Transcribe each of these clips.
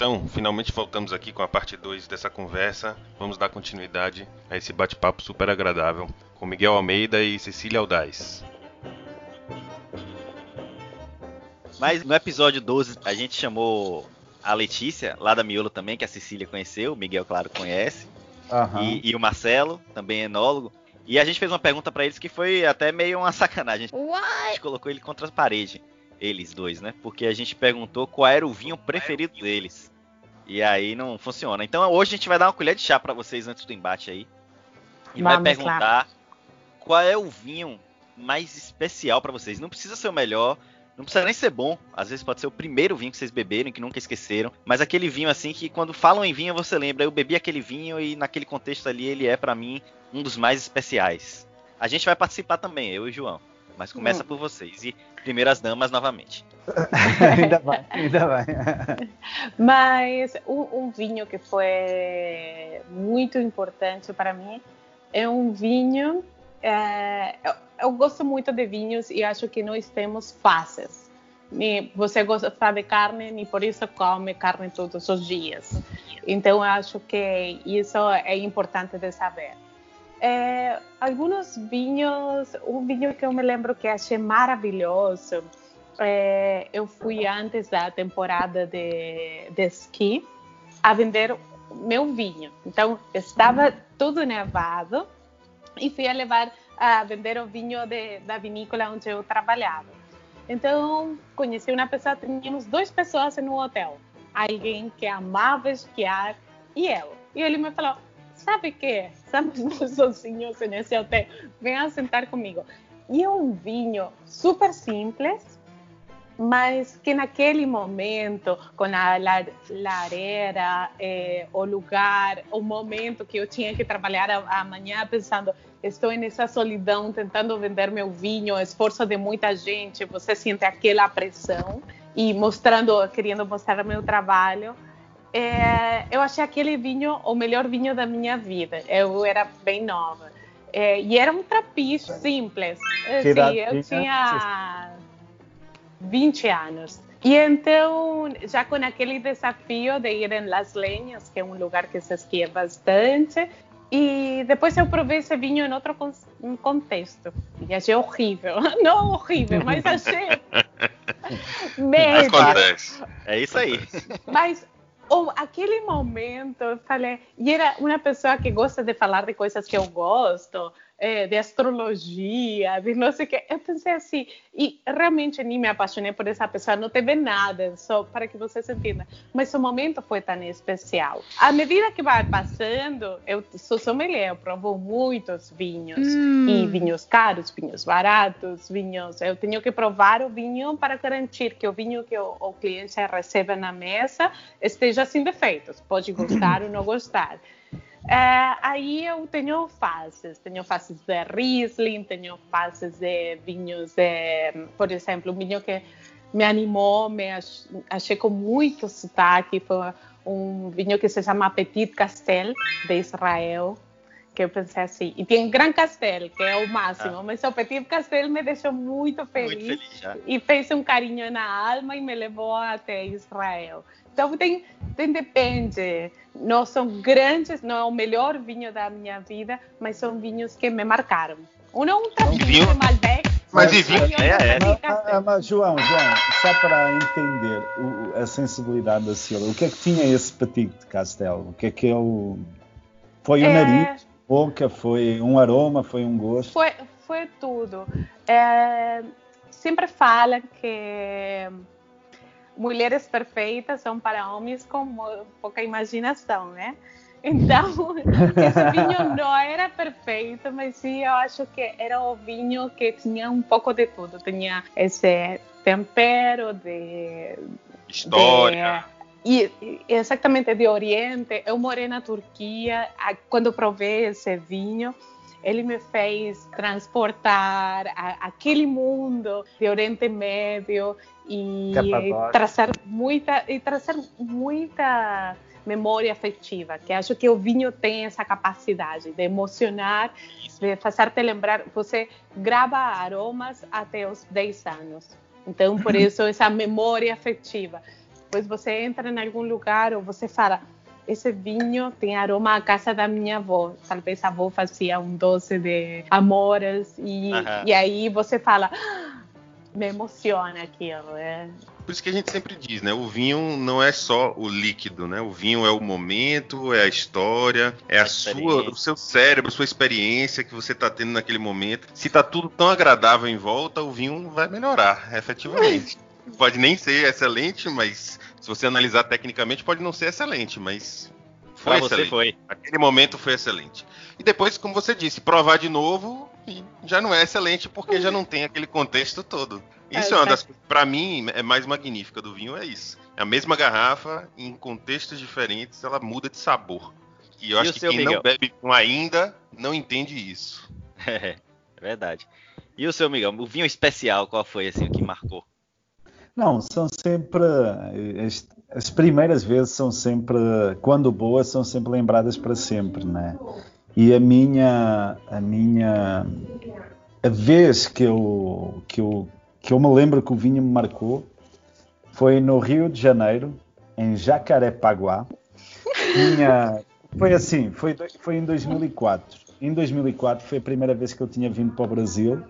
Então, finalmente voltamos aqui com a parte 2 dessa conversa. Vamos dar continuidade a esse bate-papo super agradável com Miguel Almeida e Cecília Aldaz. Mas no episódio 12 a gente chamou a Letícia, lá da Miolo também, que a Cecília conheceu, o Miguel, claro, conhece. Uhum. E, e, o Marcelo, também enólogo. E a gente fez uma pergunta para eles que foi até meio uma sacanagem. What? A gente colocou ele contra a parede, eles dois, né? Porque a gente perguntou qual era o vinho preferido deles. E aí não funciona. Então hoje a gente vai dar uma colher de chá para vocês antes do embate aí. E Vamos vai perguntar lá. qual é o vinho mais especial para vocês. Não precisa ser o melhor, não precisa nem ser bom, às vezes pode ser o primeiro vinho que vocês beberam, que nunca esqueceram, mas aquele vinho assim que quando falam em vinho você lembra, eu bebi aquele vinho e naquele contexto ali ele é para mim um dos mais especiais. A gente vai participar também, eu e o João, mas começa hum. por vocês e primeiras damas novamente. ainda vai, ainda vai. mas um, um vinho que foi muito importante para mim é um vinho é, eu, eu, gosto muito de vinhos e acho que nós temos faces. Você gosta de carne e por isso come carne todos os dias. Então, eu acho que isso é importante de saber. É, alguns vinhos, um vinho que eu me lembro que achei maravilhoso, é, eu fui antes da temporada de, de esqui a vender meu vinho. Então, estava tudo nevado e fui a levar a vender o vinho de, da vinícola onde eu trabalhava. Então, conheci uma pessoa, tínhamos duas pessoas no hotel. Alguém que amava esquiar e eu. E ele me falou, sabe que estamos sozinhos nesse hotel, venha sentar comigo. E é um vinho super simples, mas que naquele momento, com a lareira, eh, o lugar, o momento que eu tinha que trabalhar amanhã, pensando, estou nessa solidão, tentando vender meu vinho, esforço de muita gente, você sente aquela pressão e mostrando, querendo mostrar meu trabalho. É, eu achei aquele vinho o melhor vinho da minha vida. Eu era bem nova. É, e era um trapiche simples. Sim, eu tinha 20 anos. E então, já com aquele desafio de ir em Las Lenhas, que é um lugar que se esquia bastante, e depois eu provei esse vinho em outro contexto. E achei horrível. Não horrível, mas achei. Médio. Acontece. É isso aí. Mas ou, aquele momento eu falei. E era uma pessoa que gosta de falar de coisas que eu gosto é, de astrologia, de não sei o que. Eu pensei assim, e realmente nem me apaixonei por essa pessoa, não teve nada, só para que vocês entendam. Mas o momento foi tão especial. À medida que vai passando, eu sou sommelier, eu provo muitos vinhos, hum. e vinhos caros, vinhos baratos, vinhos. Eu tenho que provar o vinho para garantir que o vinho que o, o cliente recebe na mesa esteja sem defeitos. Pode gostar ou não gostar. É, aí eu tenho fases, tenho fases de Riesling, tenho fases de vinhos, de, por exemplo, um vinho que me animou, me achei com muito sotaque, foi um vinho que se chama Petit Castel, de Israel, que eu pensei assim, e tem Gran Castel, que é o máximo, ah. mas o Petit Castel me deixou muito feliz, muito feliz e fez um carinho na alma e me levou até Israel. Então tem, depende. Não são grandes, não é o melhor vinho da minha vida, mas são vinhos que me marcaram. Um é um vinho de Malbec. Mas e vinho é, é. Mas, mas, João, João, só para entender o, a sensibilidade da Silvia, o que é que tinha esse petit de Castel? O que é que eu... Foi o é... nariz, boca, foi um aroma, foi um gosto? Foi, foi tudo. É, sempre fala que mulheres perfeitas são para homens com pouca imaginação, né? Então, esse vinho não era perfeito, mas sim, eu acho que era o vinho que tinha um pouco de tudo. Tinha esse tempero de... História. De, e exatamente de Oriente. Eu morei na Turquia, quando provei esse vinho, ele me fez transportar a, aquele mundo de Oriente Médio e trazer muita e trazer muita memória afetiva, que acho que o vinho tem essa capacidade de emocionar, de fazer-te lembrar. Você grava aromas até os 10 anos. Então, por isso, essa memória afetiva. depois você entra em algum lugar ou você fala, esse vinho tem aroma à casa da minha avó. Talvez a avó fazia um doce de amoras e, e aí você fala, ah, me emociona aquilo. É. Por isso que a gente sempre diz, né? O vinho não é só o líquido, né? O vinho é o momento, é a história, é a, a sua, o seu cérebro, a sua experiência que você está tendo naquele momento. Se está tudo tão agradável em volta, o vinho vai melhorar, efetivamente. Pode nem ser excelente, mas se você analisar tecnicamente, pode não ser excelente, mas foi pra excelente. Foi. Aquele momento foi excelente. E depois, como você disse, provar de novo já não é excelente porque já não tem aquele contexto todo. Isso é, é uma das coisas, para mim, é mais magnífica do vinho, é isso. É a mesma garrafa, em contextos diferentes, ela muda de sabor. E eu e acho que quem Miguel? não bebe vinho ainda não entende isso. é verdade. E o seu Miguel, o vinho especial, qual foi assim o que marcou? Não, são sempre. As, as, primeiras vezes são sempre, quando boas, são sempre lembradas para sempre, né? E a minha. A minha. A vez que eu, que eu, que eu me lembro que o vinho me marcou foi no Rio de Janeiro, em Jacarepaguá. Tinha, foi assim, foi, foi em 2004. Em 2004 foi a primeira vez que eu tinha vindo para o Brasil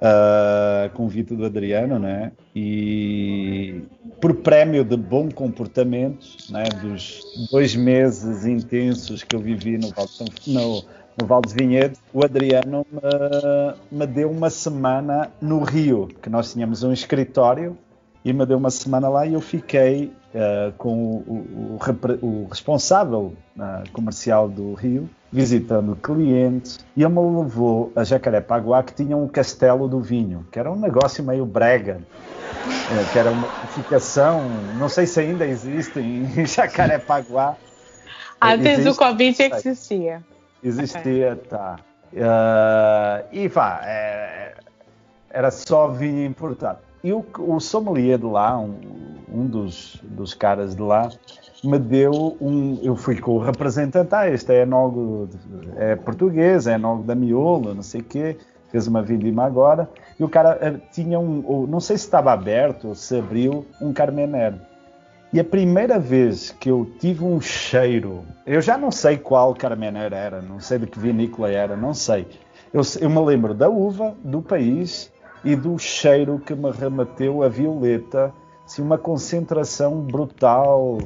uh, convite do Adriano, né? E por prémio de bom comportamento, né? Dos dois meses intensos que eu vivi no Val de, no, no Val de Vinhedo, o Adriano me, me deu uma semana no Rio, que nós tínhamos um escritório e me deu uma semana lá e eu fiquei uh, com o, o, o responsável uh, comercial do Rio, visitando clientes, e ele me levou a Jacarepaguá, que tinha um castelo do vinho, que era um negócio meio brega, uh, que era uma edificação, não sei se ainda existe em Jacarepaguá. Antes existe, do Covid existia. Existia, okay. tá. e vá, é, era só vinho importado. E o, o sommelier de lá, um, um dos, dos caras de lá, me deu um. Eu fui com o representante, ah, este é enólogo, é português, é enólogo da Miolo, não sei o quê, fez uma vindima agora. E o cara eh, tinha um. Não sei se estava aberto ou se abriu, um Carmener. E a primeira vez que eu tive um cheiro, eu já não sei qual Carmener era, não sei de que vinícola era, não sei. Eu, eu me lembro da uva, do país e do cheiro que me remeteu a violeta, assim, uma concentração brutal.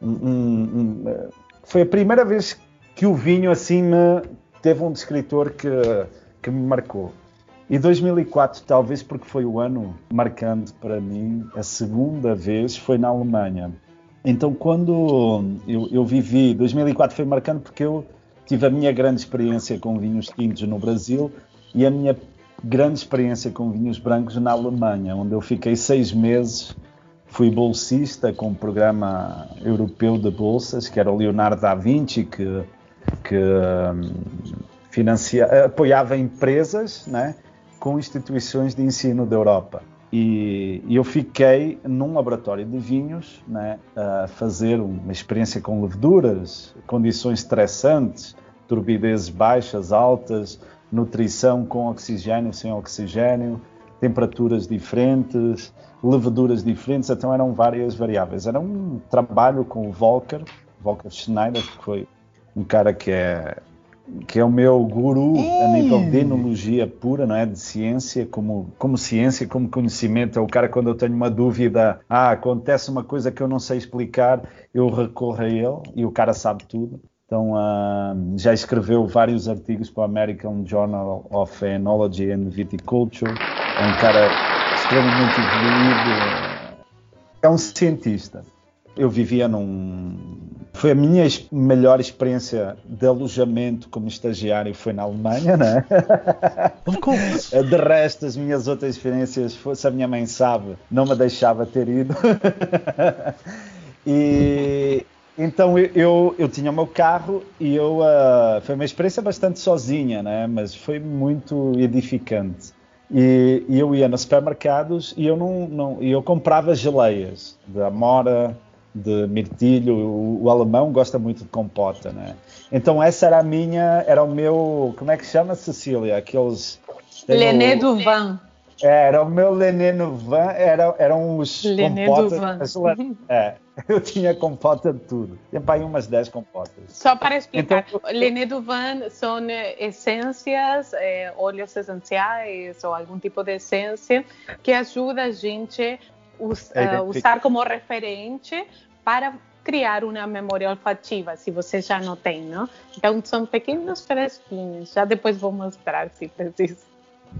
Um, um, um, foi a primeira vez que o vinho assim me teve um descritor que, que me marcou. E 2004, talvez porque foi o ano marcante para mim, a segunda vez foi na Alemanha. Então, quando eu, eu vivi, 2004 foi marcante porque eu tive a minha grande experiência com vinhos tintos no Brasil e a minha grande experiência com vinhos brancos na Alemanha, onde eu fiquei seis meses. Fui bolsista com o um programa europeu de bolsas, que era o Leonardo da Vinci, que, que hum, financia, apoiava empresas né, com instituições de ensino da Europa. E, e, eu fiquei num laboratório de vinhos né, a fazer uma experiência com leveduras, condições estressantes, turbidezes baixas, altas, nutrição com oxigênio, sem oxigênio, temperaturas diferentes, levaduras diferentes, então eram várias variáveis. Era um trabalho com o Volker, Volker Schneider, que foi um cara que é que é o meu guru a nível de enologia pura, não é? De ciência, como, como ciência, como conhecimento. É o cara, quando eu tenho uma dúvida, ah, acontece uma coisa que eu não sei explicar, eu recorro a ele e o cara sabe tudo. Então, uh, já escreveu vários artigos para o American Journal of Enology and Viticulture. É um cara extremamente evoluído. É um cientista. Eu vivia num. Foi a minha melhor experiência de alojamento como estagiário foi na Alemanha, né? De resto, as minhas outras experiências, se a minha mãe sabe, não me deixava ter ido. e então eu, eu, eu, tinha o meu carro e eu uh, foi uma experiência bastante sozinha, né? Mas foi muito edificante. E, e eu ia nos supermercados e eu não, não eu comprava geleias de amora, de mirtilho. O, o, alemão gosta muito de compota, né? Então essa era a minha, era o meu, como é que chama Cecília? Aqueles Lené do Van. É, era o meu Lené no Van, era, eram os Lené compotas. Do van. É, Eu tinha compota de tudo. Para aí umas 10 compotas. Só para explicar, então, Lené Duvan são essências, eh, óleos essenciais ou algum tipo de essência que ajuda a gente us, uh, usar como referente para criar uma memória olfativa, se você já não tem, não? Então são pequenos fresquinhos. Já depois vou mostrar se precisa.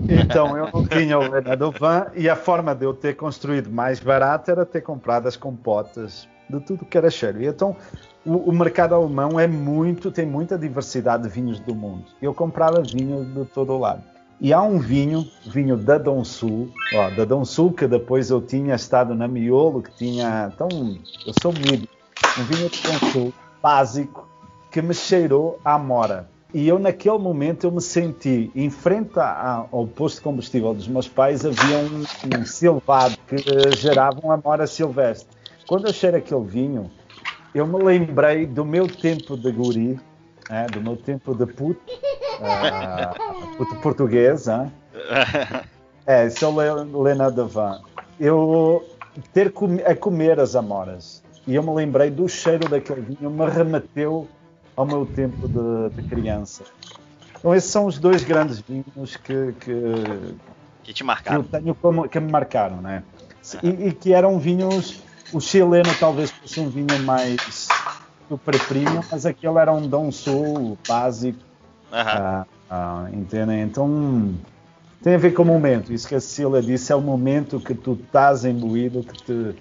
Então, eu não tinha o Lena Van e a forma de eu ter construído mais barato era ter comprado as compotas de tudo que era cheiro. E então, o, o, mercado alemão é muito, tem muita diversidade de vinhos do mundo. Eu comprava vinhos de todo o lado. E há um vinho, vinho da Dom Sul, ó, da Dom Sul, que depois eu tinha estado na Miolo, que tinha, então, eu sou mídio, um vinho de Dom Sul, básico, que me cheirou à mora. E eu, naquele momento, eu me senti, em frente ao posto de combustível dos meus pais, havia um, um silvado que gerava uma amora silvestre. Quando eu cheiro aquele vinho, eu me lembrei do meu tempo de guri, é, do meu tempo de puto, uh, puto português. É, sou Lena Van. Eu ter a comer as amoras. E eu me lembrei do cheiro daquele vinho, me remeteu ao meu tempo de, de criança. Então esses são os dois grandes vinhos que, que, que te marcaram. Que eu tenho como, que me marcaram, né? E, e, que eram vinhos. O chileno talvez fosse um vinho mais super premium, mas aquele era um Dom Sul básico. Uhum. Ah, ah, entendem? Então tem a ver com o momento. Isso que a Cecília disse é o momento que tu estás imbuído que te,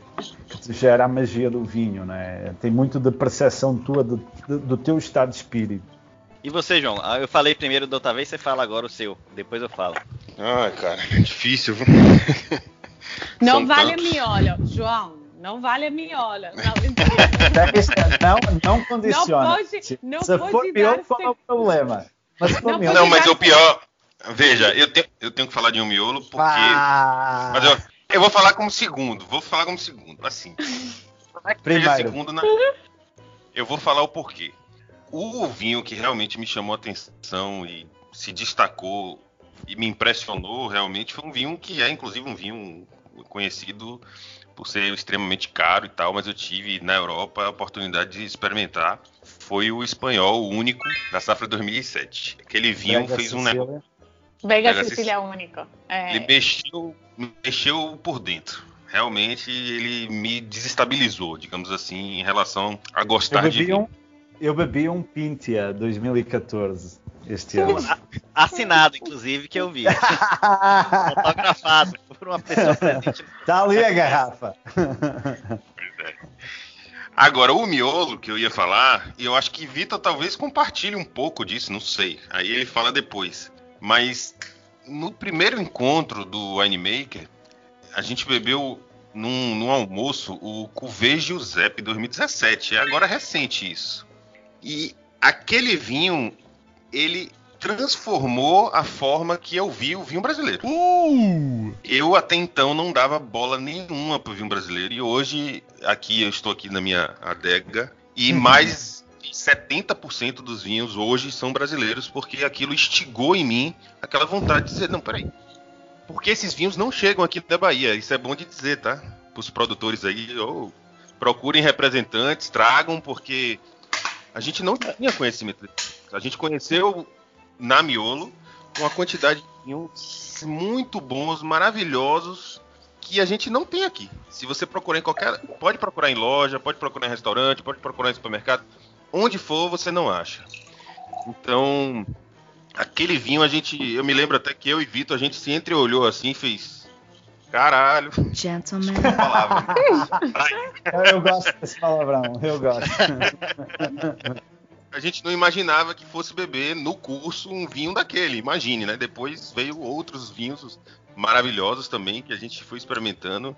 que te gera a magia do vinho, né? Tem muito de percepção tua do, do teu estado de espírito. E você, João? Ah, eu falei primeiro da outra vez, você fala agora o seu. Depois eu falo. Ah, cara, é difícil. Não São vale tantos. a miola, João. Não vale a miola. Não, não, não condiciona. Não pode, não Se pode for miolo, qual é o problema? Mas não, não, mas o pior, Veja, eu tenho, eu tenho que falar de um miolo porque. Ah. Mas eu, eu vou falar como segundo. Vou falar como segundo. Assim. Primeiro. segundo na... Eu vou falar o porquê. O vinho que realmente me chamou a atenção e se destacou e me impressionou realmente foi um vinho que é inclusive um vinho conhecido por ser extremamente caro e tal, mas eu tive na Europa a oportunidade de experimentar. Foi o espanhol o único da safra 2007. Aquele vinho fez um negócio Vega, Sicília é único. É... Ele mexeu, mexeu por dentro. Realmente ele me desestabilizou, digamos assim, em relação a gostar eu de um, Eu bebi um Pintia 2014 este ano. Assinado, inclusive, que eu vi. Fotografado por uma pessoa presente. Tá ali a garrafa. Pois é. Agora, o miolo que eu ia falar, e eu acho que Vitor talvez compartilhe um pouco disso, não sei. Aí ele fala depois. Mas no primeiro encontro do Winemaker, a gente bebeu num, num almoço o Cuvée Giuseppe 2017. É agora recente isso. E aquele vinho, ele transformou a forma que eu vi o vinho brasileiro. Uh! Eu até então não dava bola nenhuma pro vinho brasileiro e hoje aqui eu estou aqui na minha adega e uhum. mais 70% dos vinhos hoje são brasileiros, porque aquilo instigou em mim aquela vontade de dizer, não, peraí. Porque esses vinhos não chegam aqui da Bahia. Isso é bom de dizer, tá? Para os produtores aí, ou procurem representantes, tragam, porque a gente não tinha conhecimento. A gente conheceu na Miolo uma quantidade de vinhos muito bons, maravilhosos, que a gente não tem aqui. Se você procurar em qualquer. Pode procurar em loja, pode procurar em restaurante, pode procurar em supermercado onde for você não acha. Então, aquele vinho a gente, eu me lembro até que eu e Vitor a gente se entreolhou assim, fez caralho. Gentleman. eu gosto desse palavrão, eu gosto. a gente não imaginava que fosse beber no curso um vinho daquele, imagine, né? Depois veio outros vinhos maravilhosos também que a gente foi experimentando,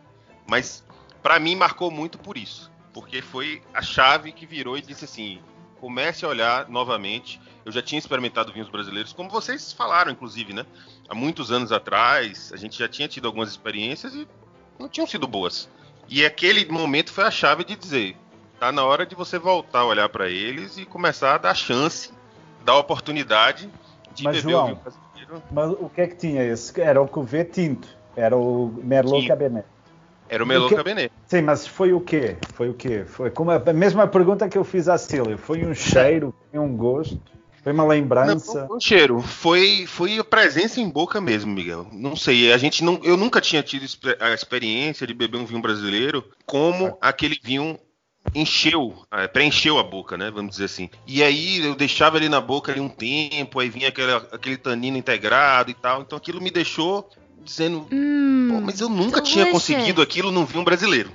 mas para mim marcou muito por isso porque foi a chave que virou e disse assim: comece a olhar novamente. Eu já tinha experimentado vinhos brasileiros, como vocês falaram, inclusive, né? Há muitos anos atrás, a gente já tinha tido algumas experiências e não tinham sido boas. E aquele momento foi a chave de dizer: tá na hora de você voltar a olhar para eles e começar a dar chance, dar oportunidade de mas, beber João, o vinho brasileiro. Mas o que é que tinha esse? Era o Cuvée tinto, era o Merlot tinto. Cabernet. Era o Merlot que... Cabernet. Sim, mas foi o quê? Foi o quê? Foi como a mesma pergunta que eu fiz à Cília. Foi um cheiro, foi um gosto, foi uma lembrança. Não, foi um cheiro, foi, foi a presença em boca mesmo, Miguel. Não sei, a gente não, eu nunca tinha tido a experiência de beber um vinho brasileiro como ah. aquele vinho encheu, é, preencheu a boca, né? Vamos dizer assim. E aí eu deixava ele na boca ali um tempo, aí vinha aquele, aquele tanino integrado e tal. Então aquilo me deixou dizendo, hum, mas eu nunca tinha conseguido aquilo num vinho brasileiro.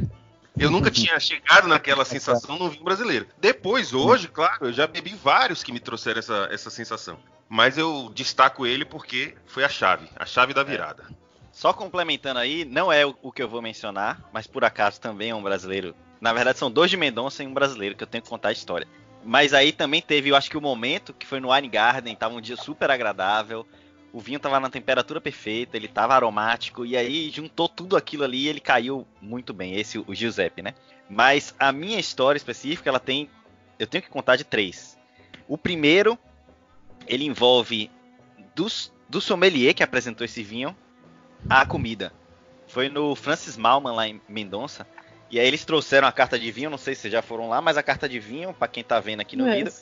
Eu nunca tinha chegado naquela sensação num vinho brasileiro. Depois, hoje, claro, eu já bebi vários que me trouxeram essa, essa sensação. Mas eu destaco ele porque foi a chave, a chave da é. virada. É. Só complementando aí, não é o, o, que eu vou mencionar, mas por acaso também é um brasileiro. Na verdade, são dois de Mendonça e um brasileiro que eu tenho que contar a história. Mas aí também teve, eu acho que o momento que foi no Wine Garden, tava um dia super agradável o vinho tava na temperatura perfeita, ele tava aromático, e aí juntou tudo aquilo ali e ele caiu muito bem, esse o Giuseppe, né? Mas a minha história específica, ela tem. Eu tenho que contar de três. O primeiro, ele envolve dos, do sommelier que apresentou esse vinho a comida. Foi no Francis Malman, lá em Mendonça. E aí eles trouxeram a carta de vinho, não sei se vocês já foram lá, mas a carta de vinho, para quem tá vendo aqui no vídeo,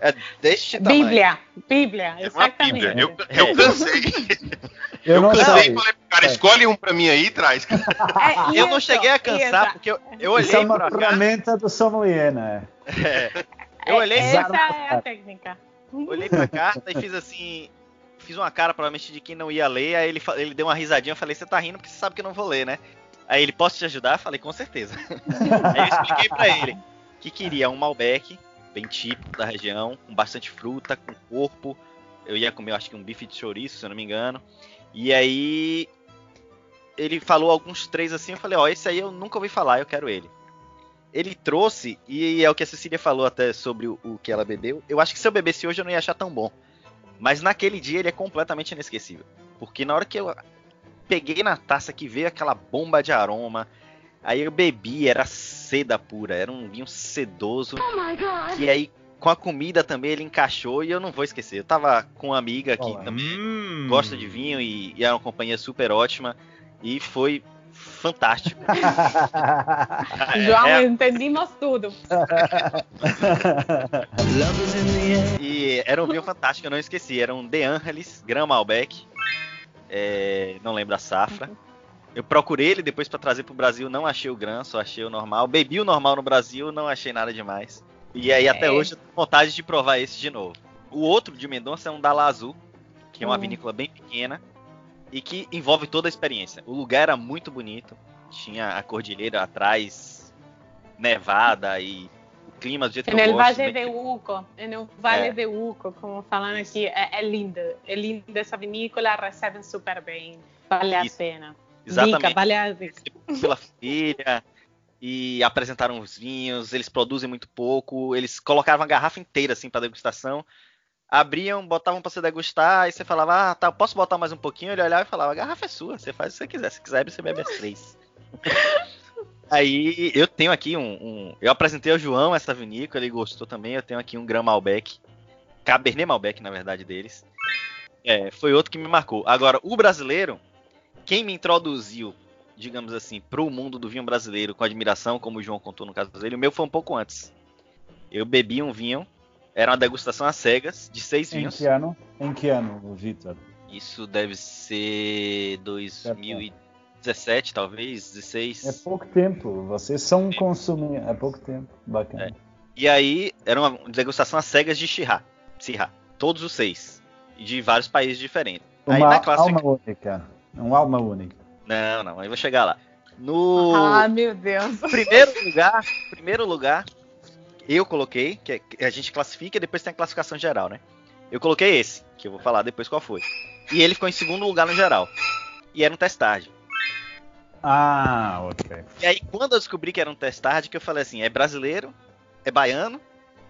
é deste tamanho. Bíblia, Bíblia, exatamente. Bíblia. Eu, eu cansei. Eu, eu cansei e falei pro cara, é. escolhe um pra mim aí e traz. É, eu não cheguei a cansar, isso. porque eu, eu olhei Isso é uma ferramenta do sommelier, né? É. Eu olhei Essa é a técnica. Olhei pra carta e fiz assim, fiz uma cara provavelmente de quem não ia ler, aí ele, ele deu uma risadinha, eu falei, você tá rindo porque você sabe que eu não vou ler, né? Aí ele, posso te ajudar? Falei, com certeza. Aí eu expliquei pra ele que queria um Malbec, bem típico da região, com bastante fruta, com corpo. Eu ia comer, acho que um bife de chouriço, se eu não me engano. E aí ele falou alguns três assim, eu falei, ó, oh, esse aí eu nunca ouvi falar, eu quero ele. Ele trouxe, e é o que a Cecília falou até sobre o, o que ela bebeu. Eu acho que se eu bebesse hoje eu não ia achar tão bom. Mas naquele dia ele é completamente inesquecível. Porque na hora que eu peguei na taça que veio aquela bomba de aroma. Aí eu bebi, era seda pura, era um vinho sedoso. Oh e aí com a comida também ele encaixou e eu não vou esquecer. Eu tava com uma amiga que Olá. também hum. gosta de vinho e, e é uma companhia super ótima e foi fantástico. João, é, entendimos tudo. e era um vinho fantástico, eu não esqueci. Era um De Angelis Gran Malbec. É, não lembro a safra. Eu procurei ele depois para trazer pro Brasil, não achei o Gran, só achei o normal. Bebi o normal no Brasil, não achei nada demais. E aí até é. hoje eu tenho vontade de provar esse de novo. O outro de Mendonça é um Dala Azul, que é uma uhum. vinícola bem pequena e que envolve toda a experiência. O lugar era muito bonito, tinha a cordilheira atrás, nevada e clima do jeito que eu gosto. Valle de Uco, no Vale é. de Uco, como falando aqui, é, é linda. É linda essa vinícola, recebem super bem, vale Isso. a pena. Exatamente. Dica, vale a. Pela filha e apresentaram os vinhos, eles produzem muito pouco, eles colocavam a garrafa inteira assim para degustação. Abriam, botavam para você degustar, aí você falava, ah, tá, posso botar mais um pouquinho? Ele olhava e falava, a garrafa é sua, você faz o que você quiser. Se quiser, você bebe as três. Aí eu tenho aqui um, um, Eu apresentei ao João essa vinícola, ele gostou também. Eu tenho aqui um Gran Malbec. Cabernet Malbec, na verdade, deles. É, foi outro que me marcou. Agora, o brasileiro, quem me introduziu, digamos assim, pro mundo do vinho brasileiro com admiração, como o João contou no caso dele, o meu foi um pouco antes. Eu bebi um vinho, era uma degustação às cegas, de seis em vinhos. Que ano? Em que ano, Vitor? Isso deve ser 2010. 17, talvez, 16. É pouco tempo. Vocês são consumir. É pouco tempo. Bacana. É. E aí, era uma degustação às cegas de Shirá. Shirá. Todos os seis. De vários países diferentes. Uma aí, na alma única. Um alma única. Não, não. Aí vou chegar lá. No. Ah, meu Deus. Primeiro lugar. Primeiro lugar. Eu coloquei, que a gente classifica e depois tem a classificação geral, né? Eu coloquei esse, que eu vou falar depois qual foi. E ele ficou em segundo lugar no geral. E era um testagem. Ah, ok. E aí, quando eu descobri que era um testard, que eu falei assim, é brasileiro, é baiano,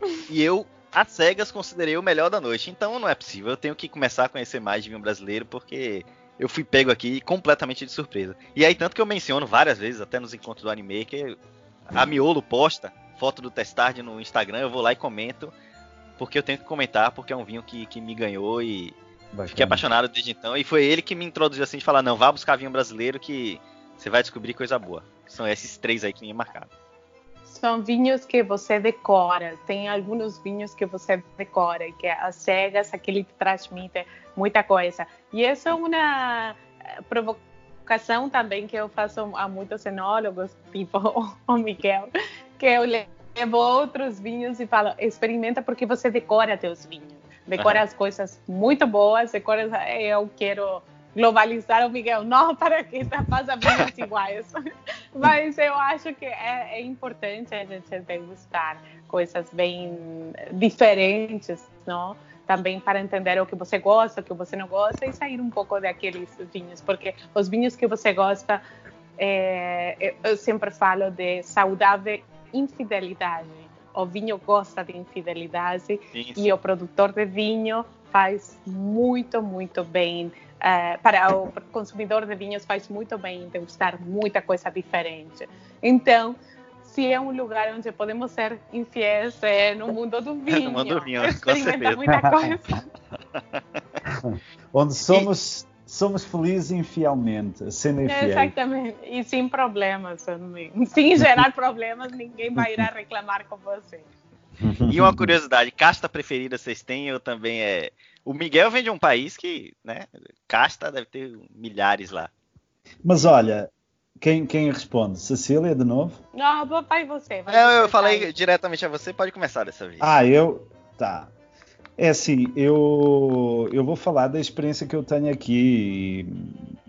e eu, às cegas, considerei o melhor da noite. Então não é possível, eu tenho que começar a conhecer mais de vinho brasileiro, porque eu fui pego aqui completamente de surpresa. E aí, tanto que eu menciono várias vezes, até nos encontros do anime, que a Miolo posta foto do testard no Instagram, eu vou lá e comento, porque eu tenho que comentar, porque é um vinho que, que me ganhou e Bacana. fiquei apaixonado desde então. E foi ele que me introduziu assim de falar, não, vá buscar vinho brasileiro que Você vai descobrir coisa boa. São esses três aí que me marcaram. São vinhos que você decora. Tem alguns vinhos que você decora, que as cegas, aquele que transmite muita coisa. E isso é uma eh, provocação também que eu faço a muitos enólogos, tipo o Miguel, que eu levo outros vinhos e falo, experimenta porque você decora teus vinhos. Decora uhum. as coisas muito boas, decora, eu quero globalizar o Miguel, não para que faça vinhos iguais. Mas eu acho que é, é importante a gente degustar coisas bem diferentes, não? Também para entender o que você gosta, o que você não gosta e sair um pouco daqueles vinhos, porque os vinhos que você gosta, é, eu sempre falo de saudável infidelidade. O vinho gosta de infidelidade e o produtor de vinho faz muito, muito bem Uh, para o consumidor de vinhos faz muito bem degustar muita coisa diferente. Então, se é um lugar onde podemos ser infiéis, é no mundo do vinho. no mundo do vinho, Experimenta muita coisa. onde somos, e, somos felizes infielmente, sendo infiéis. Exatamente, e sem problemas também. Sem gerar problemas, ninguém vai ir a reclamar com você. E uma curiosidade, casta preferida vocês têm? Eu também é o Miguel vem de um país que, né, casta deve ter milhares lá. Mas olha, quem, quem responde? Cecília, de novo? Não, papai, você. Vai eu, eu falei diretamente a você, pode começar dessa vez. Ah, eu? Tá. É assim, eu, eu vou falar da experiência que eu tenho aqui.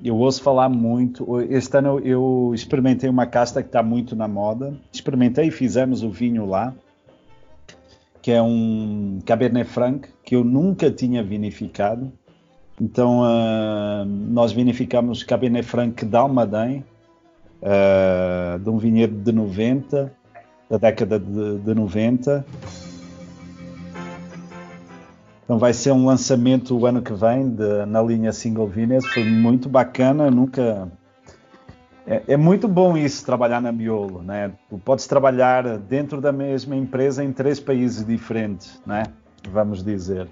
Eu ouço falar muito. Este ano eu experimentei uma casta que está muito na moda. Experimentei, fizemos o vinho lá que é um Cabernet Franc que eu nunca tinha vinificado. Então uh, nós vinificamos Cabernet Franc de Almaden, uh, de um vinhedo de 90, da década de, de 90. Então vai ser um lançamento o ano que vem de, na linha Single Vineyard. Foi muito bacana, nunca é, é, muito bom isso, trabalhar na Miolo, né? Tu podes trabalhar dentro da mesma empresa em três países diferentes, né? Vamos dizer,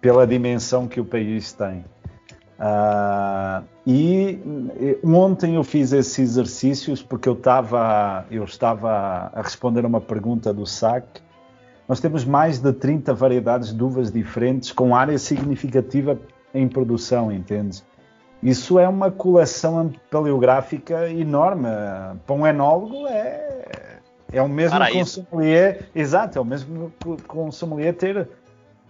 pela dimensão que o país tem. Uh, e ontem eu fiz esses exercícios porque eu estava eu estava a responder a uma pergunta do SAC. Nós temos mais de 30 variedades de uvas diferentes com área significativa em produção, entendes? Isso é uma coleção paleográfica enorme. Para um enólogo é, é o mesmo que um sommelier, exato, é o mesmo que um sommelier ter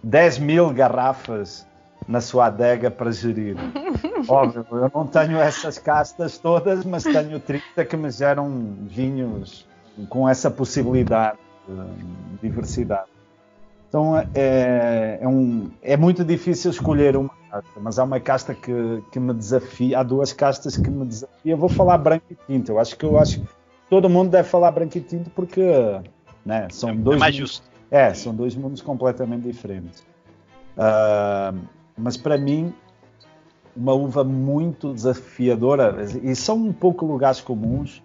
10 mil garrafas na sua adega para gerir. Óbvio, eu não tenho essas castas todas, mas tenho 30 que me geram vinhos com essa possibilidade de diversidade. Então é, é, um, é muito difícil escolher uma casta, mas há uma casta que, que me desafia, há duas castas que me desafiam. Eu vou falar branco e tinto. Eu acho que eu acho todo mundo deve falar branco e tinto porque né, são é, dois. É mais justo. É, são dois mundos completamente diferentes. Uh, mas para mim, uma uva muito desafiadora, e são um pouco lugares comuns,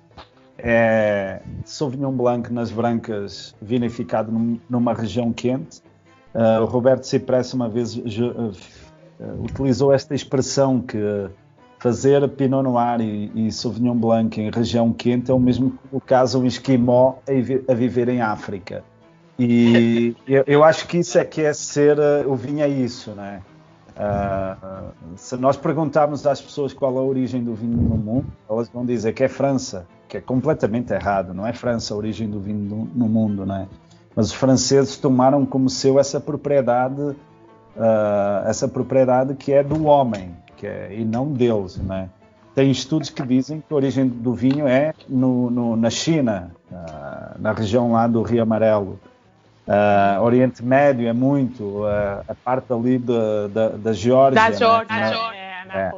é Sauvignon Blanc nas brancas vinificado num, numa região quente. Uh, o Roberto Cipressa uma vez uh, utilizou esta expressão que fazer Pinot Noir e, e, Sauvignon Blanc em região quente é o mesmo que o caso um esquimó a, viver em África. E eu, eu, acho que isso é que é ser, o vinho é isso, né? Uh, se nós perguntarmos às pessoas qual a origem do vinho no mundo, elas vão dizer que é França que é completamente errado. Não é França a origem do vinho do, no mundo, não é? Mas os franceses tomaram como seu essa propriedade, uh, essa propriedade que é do homem, que é, e não Deus, não é? Tem estudos que dizem que a origem do vinho é no, no, na China, uh, na região lá do Rio Amarelo. Uh, Oriente Médio é muito, a parte ali da, da, da Geórgia. Da Geórgia, né? é, é.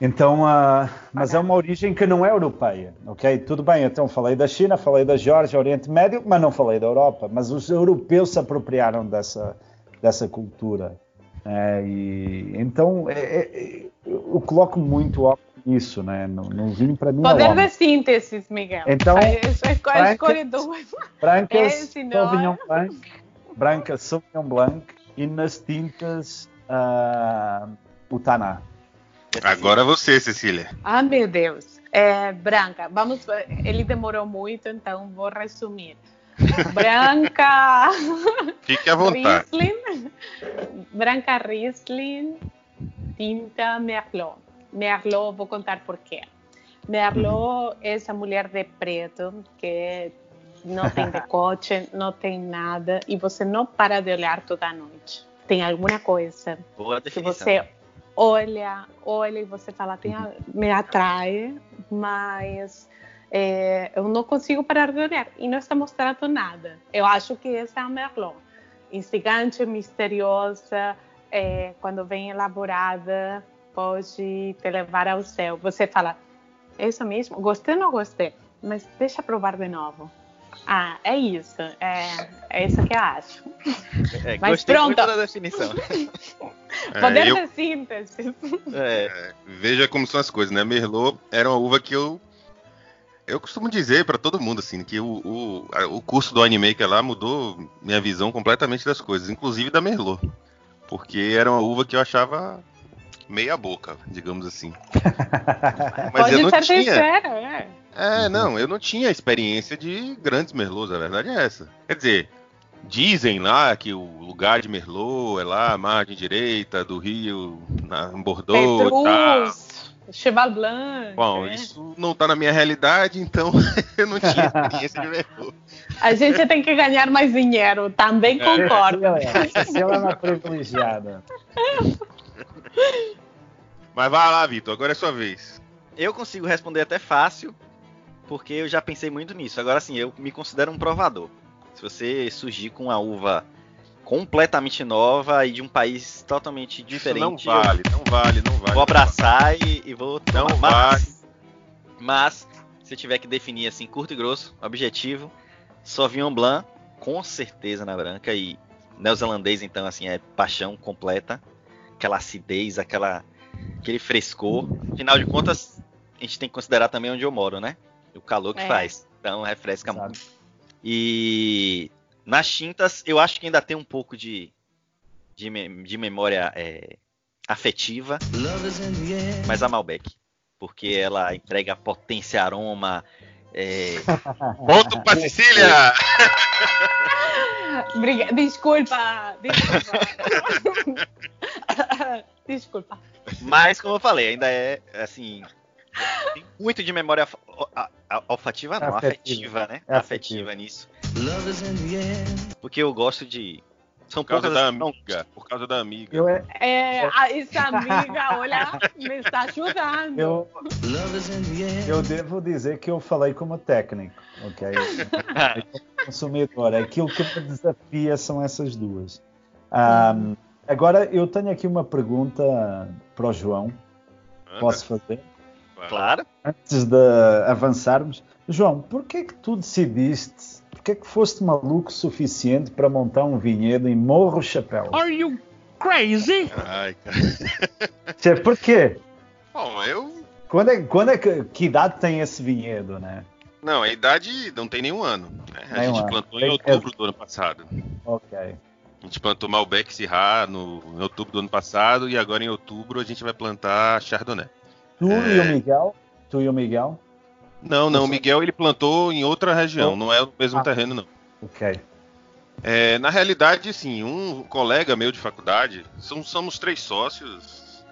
Então, uh, mas é uma origem que não é europeia, ok? Tudo bem, então falei da China, falei da Geórgia, Oriente Médio, mas não falei da Europa. Mas os europeus se apropriaram dessa, dessa cultura. É, e, então, é, é, eu coloco muito óculos nisso, né? No, no vinho, para mim, Poder é de síntese, Miguel. Então, é, escolhe duas. Brancas, Sauvignon Blanc, brancas, Sauvignon Blanc e nas tintas, uh, o Taná. Agora você, Cecília. Ah, meu Deus. É, branca. Vamos, ele demorou muito, então vou resumir. Branca. Fique à vontade. Riesling, branca Riesling, tinta Merlot. Merlot, vou contar por quê. Merlot é essa mulher de preto que não tem decote, não tem nada e você não para de olhar toda a noite. Tem alguma coisa Boa que você olha, olha e você fala, tem a, me atrai, mas é, eu não consigo parar de olhar e não está mostrando nada. Eu acho que essa é a Merlot. Instigante, misteriosa, é, quando vem elaborada, pode te levar ao céu. Você fala, é isso mesmo? Gostei ou não gostei? Mas deixa provar de novo. Ah, é isso. É, é isso que eu acho. É, Mas pronto. da definição. Poder é, eu... de síntese. É. é. Veja como são as coisas, né? Merlot era uma uva que eu eu costumo dizer para todo mundo assim que o, o, o curso do Animaker lá mudou minha visão completamente das coisas, inclusive da Merlot, porque era uma uva que eu achava meia boca, digamos assim. Mas Pode eu não tinha. Sincero, é. é, não, eu não tinha experiência de grandes merlots, a verdade é essa. Quer dizer, dizem lá que o lugar de Merlot é lá, margem direita do rio, na, Bordeaux, Petrus. Cheval Blanc. Bom, né? isso não está na minha realidade, então eu não tinha experiência de Merlot. A gente tem que ganhar mais dinheiro, também é. concordo. Se ela é uma privilegiada. Mas vai lá, Vitor, agora é sua vez. Eu consigo responder até fácil, porque eu já pensei muito nisso. Agora sim, eu me considero um provador. Se você surgir com uma uva completamente nova e de um país totalmente diferente. Isso não vale, não vale, não vale. Vou abraçar e, e, vou tomar. Não vale. Mas, se eu tiver que definir assim, curto e grosso, objetivo, Sauvignon Blanc, com certeza na branca e neozelandês, então, assim, é paixão completa. Aquela acidez, aquela aquele frescor. Afinal de contas, a gente tem que considerar também onde eu moro, né? O calor que é. faz. Então refresca Exato. muito. E nas tintas, eu acho que ainda tem um pouco de, de, de memória é, afetiva. Mas a Malbec. Porque ela entrega potência, aroma. É... Ponto pra Sicília! Desculpa, desculpa. desculpa. Mas, como eu falei, ainda é assim. Tem muito de memória olfativa, não, afetiva, afetiva né? É afetiva. afetiva nisso. Porque eu gosto de. São por causa da amiga. Por causa da amiga. Eu é... é, essa amiga, olha, me está ajudando. Eu, eu devo dizer que eu falei como técnico, ok? como consumidor. Aquilo que me desafia são essas duas. Um, Agora, eu tenho aqui uma pergunta para o João. Posso fazer? Claro. Antes de avançarmos. João, por que que tu decidiste, por que que foste maluco suficiente para montar um vinhedo em Morro Chapéu? Are you crazy? Ai, cara. Por quê? Bom, eu... Quando é, quando é que, que idade tem esse vinhedo, né? Não, a idade não tem nenhum ano. Né? A gente ano. plantou em outubro do ano passado. Ok. A gente plantou Malbec Syrah no, em outubro do ano passado e agora em outubro a gente vai plantar Chardonnay. Tu é... e o Miguel? Tu e o Miguel? Não, não. O Miguel ele plantou em outra região, não é o mesmo ah, terreno, não. Ok. É, na realidade, sim, um colega meu de faculdade, são, somos três sócios,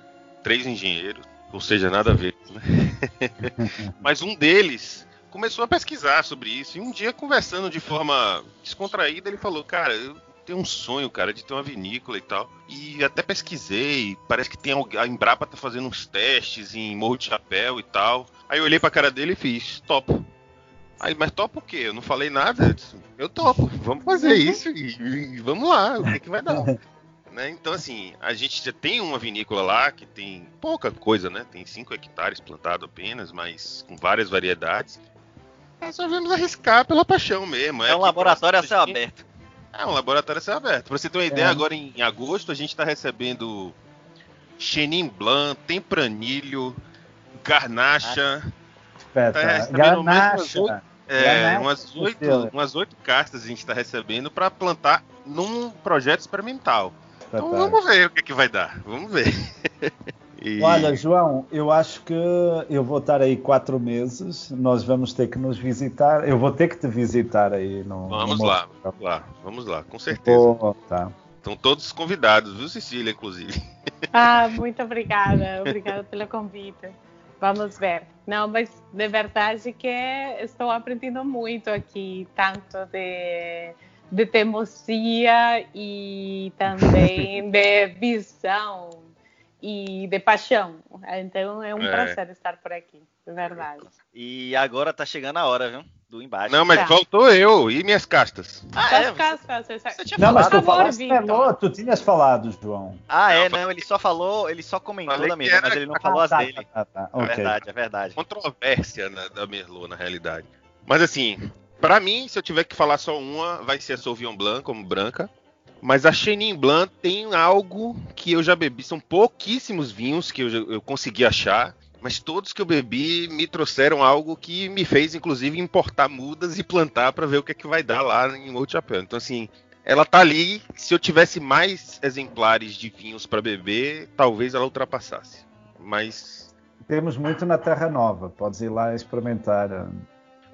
três engenheiros, ou seja, nada a ver. Né? Mas um deles começou a pesquisar sobre isso e um dia conversando de forma descontraída ele falou, cara, eu tenho um sonho, cara, de ter uma vinícola e tal. E até pesquisei, parece que tem a Embrapa tá fazendo uns testes em Morro de Chapéu e tal. Aí eu olhei pra cara dele e fiz, topo. Aí, mas topo o quê? Eu não falei nada. Eu, disse, eu topo, vamos fazer isso e, e, vamos lá, o que, que vai dar. né? Então, assim, a gente já tem uma vinícola lá que tem pouca coisa, né? Tem 5 hectares plantado apenas, mas com várias variedades. Resolvemos arriscar pela paixão mesmo. É, é um laboratório a céu aberto. É, um laboratório a céu aberto. Pra você ter uma ideia, é. agora em agosto a gente tá recebendo Chenin Blanc, Tempranilho, Garnacha. Espera, tá recebendo Garnacha. Umas, é, umas oito, umas oito castas a gente está recebendo para plantar num projeto experimental. Então vamos ver o que, que vai dar. Vamos ver. E... Olha, João, eu acho que eu vou estar aí quatro meses. Nós vamos ter que nos visitar. Eu vou ter que te visitar aí. No, vamos no lá, vamos lá, vamos lá, com certeza. Oh, tá. Estão todos convidados, viu, Cecília, inclusive. Ah, muito obrigada. Obrigada pelo convite. Vamos ver. Não, mas de verdade que estou aprendendo muito aqui, tanto de, de teimosia e também de visão e de paixão. Então é um é. prazer estar por aqui, de verdade. E agora tá chegando a hora, viu? Do embaixo. Não, mas tá. faltou eu e minhas castas. Ah, é? castas. Você, você tinha não, falado. mas tu falaste, falou, tu tinhas falado, João. Ah, é, não, ele só falou, ele só comentou da Merlot, mas ele não falou as tá, dele. Tá, tá, é verdade, é verdade. Controvérsia né, da Merlot, na realidade. Mas assim, para mim, se eu tiver que falar só uma, vai ser a Sauvignon Blanc como branca. Mas a Chenin Blanc tem algo que eu já bebi. São pouquíssimos vinhos que eu, eu consegui achar. Mas todos que eu bebi me trouxeram algo que me fez, inclusive, importar mudas e plantar para ver o que é que vai dar lá em Outro Chapéu. Então, assim, ela tá ali. Se eu tivesse mais exemplares de vinhos para beber, talvez ela ultrapassasse. Mas. Temos muito na Terra Nova. Podes ir lá experimentar.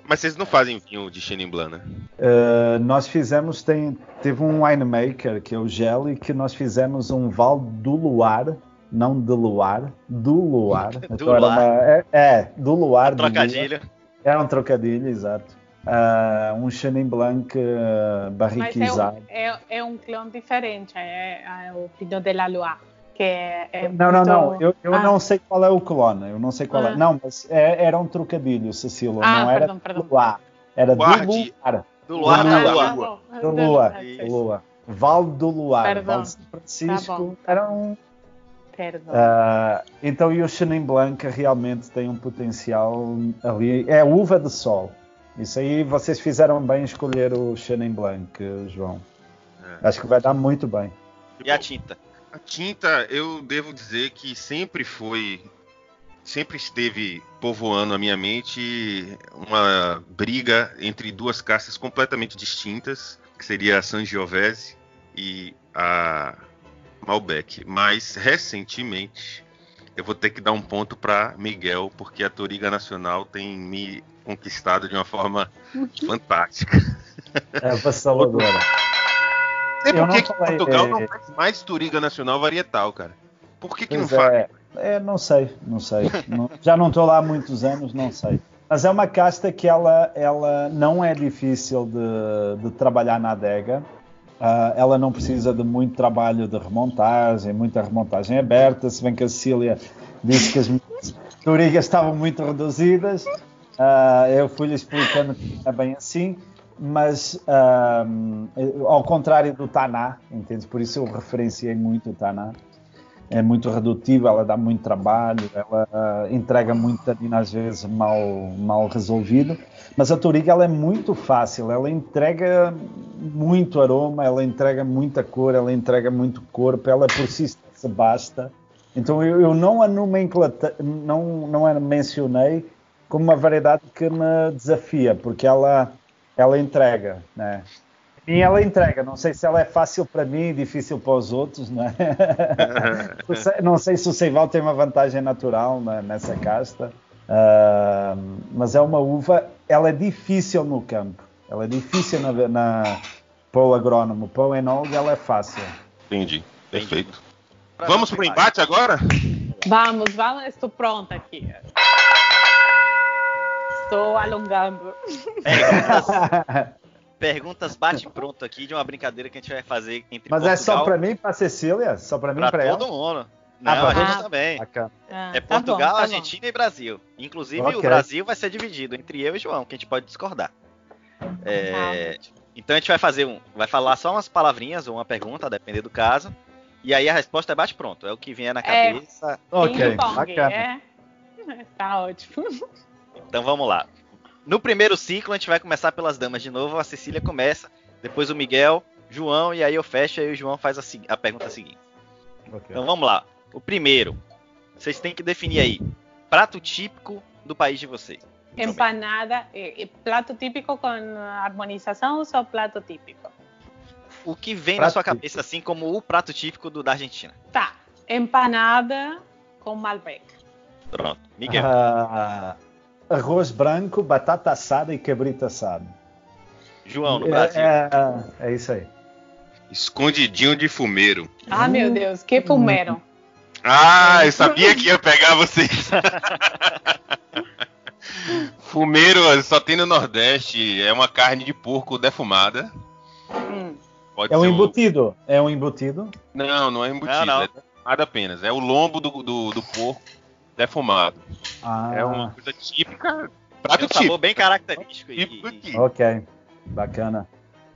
Mas vocês não fazem vinho de Chenin Blanc, né? Uh, nós fizemos, tem, teve um winemaker, que é o Gelli, que nós fizemos um Val do Luar, não de Luar, do Luar. do Luar. Uma, é, é, do Luar. Um trocadilho. É um trocadilho, exato. Uh, um Chenin Blanc uh, barriquizado. Mas é um, é, é um clone diferente, é, é o Pinot de la Loire que é, é não, muito... não, não, eu, eu ah. não sei qual é o clone, eu não sei qual é. ah. é. Não, mas é, era um trocadilho, Cecília, ah, não perdão, era perdão. do Luar, era Guarde. do Luar. Do Luar, do Luar. Do Luar, do Luar. Val do Luar, perdão. Val de São Francisco, tá era um... Uh, então, e o Chenin Blanc realmente tem um potencial ali, é uva de sol. Isso aí vocês fizeram bem escolher o Chenin Blanc, João. É. Acho que vai dar muito bem. E a tinta? A tinta, eu devo dizer que sempre foi, sempre esteve povoando a minha mente uma briga entre duas castas completamente distintas, que seria a Sangiovese e a Malbec. Mas recentemente eu vou ter que dar um ponto para Miguel, porque a Toriga Nacional tem me conquistado de uma forma fantástica. É avassaladora sei por que, que Portugal é... não faz mais Turiga Nacional Varietal, cara. Por que, que não faz? É, é, não sei, não sei. não, já não estou lá há muitos anos, não sei. Mas é uma casta que ela, ela não é difícil de, de trabalhar na adega. Uh, ela não precisa de muito trabalho de remontagem, muita remontagem aberta, se bem que a Cecília disse que as Turigas estavam muito reduzidas. Uh, eu fui-lhe explicando que é bem assim mas um, ao contrário do Taná, entende? Por isso eu referenciei muito o Taná. É muito redutiva, ela dá muito trabalho, ela uh, entrega muito tanino às vezes mal, mal resolvido. Mas a Toriga ela é muito fácil, ela entrega muito aroma, ela entrega muita cor, ela entrega muito corpo, ela por si se basta. Então eu, eu não a não, não a mencionei como uma variedade que me desafia, porque ela ela entrega, né? E ela entrega, não sei se ela é fácil para mim e difícil para os outros, né? não sei se o Seival tem uma vantagem natural né, nessa casta, uh, mas é uma uva, ela é difícil no campo, ela é difícil na, na para o agrónomo, para o enólogo ela é fácil. Entendi, perfeito. Vamos para o embate agora? Vamos, vamos, estou pronta aqui. Estou alongando. Perguntas, perguntas bate pronto aqui de uma brincadeira que a gente vai fazer entre Mas Portugal, é só para mim, para Cecília, só para mim, para ela. todo mundo. Não, ah, a gente também. Ah, é tá Portugal, bom, tá Argentina bom. e Brasil. Inclusive okay. o Brasil vai ser dividido entre eu e João, que a gente pode discordar. É, então a gente vai fazer um, vai falar só umas palavrinhas ou uma pergunta, a depender do caso. E aí a resposta é bate pronto, é o que vier na é. cabeça. É, ok, bacana. É, tá ótimo. Então vamos lá. No primeiro ciclo, a gente vai começar pelas damas de novo. A Cecília começa, depois o Miguel, João, e aí eu fecho e o João faz a, a pergunta seguinte. Okay. Então vamos lá. O primeiro, vocês têm que definir aí prato típico do país de vocês. Empanada, prato típico com harmonização ou só prato típico? O que vem prato na sua cabeça assim como o prato típico do, da Argentina? Tá. Empanada com Malbec. Pronto. Miguel. Uh, arroz branco, batata assada e cabrito assado. João, no Brasil. É, é, é isso aí. Escondidinho de fumeiro. Ah, meu Deus, que fumeiro. Ah, eu sabia que ia pegar vocês. fumeiro só tem no Nordeste. É uma carne de porco defumada. Hum. é um embutido? O... É um embutido? Não, não é embutido. Não, não. É defumado apenas. É o lombo do, do, do porco defumado. Ah. É uma coisa típica. Prato é um típico. sabor bem característico. Típico e, Ok, bacana.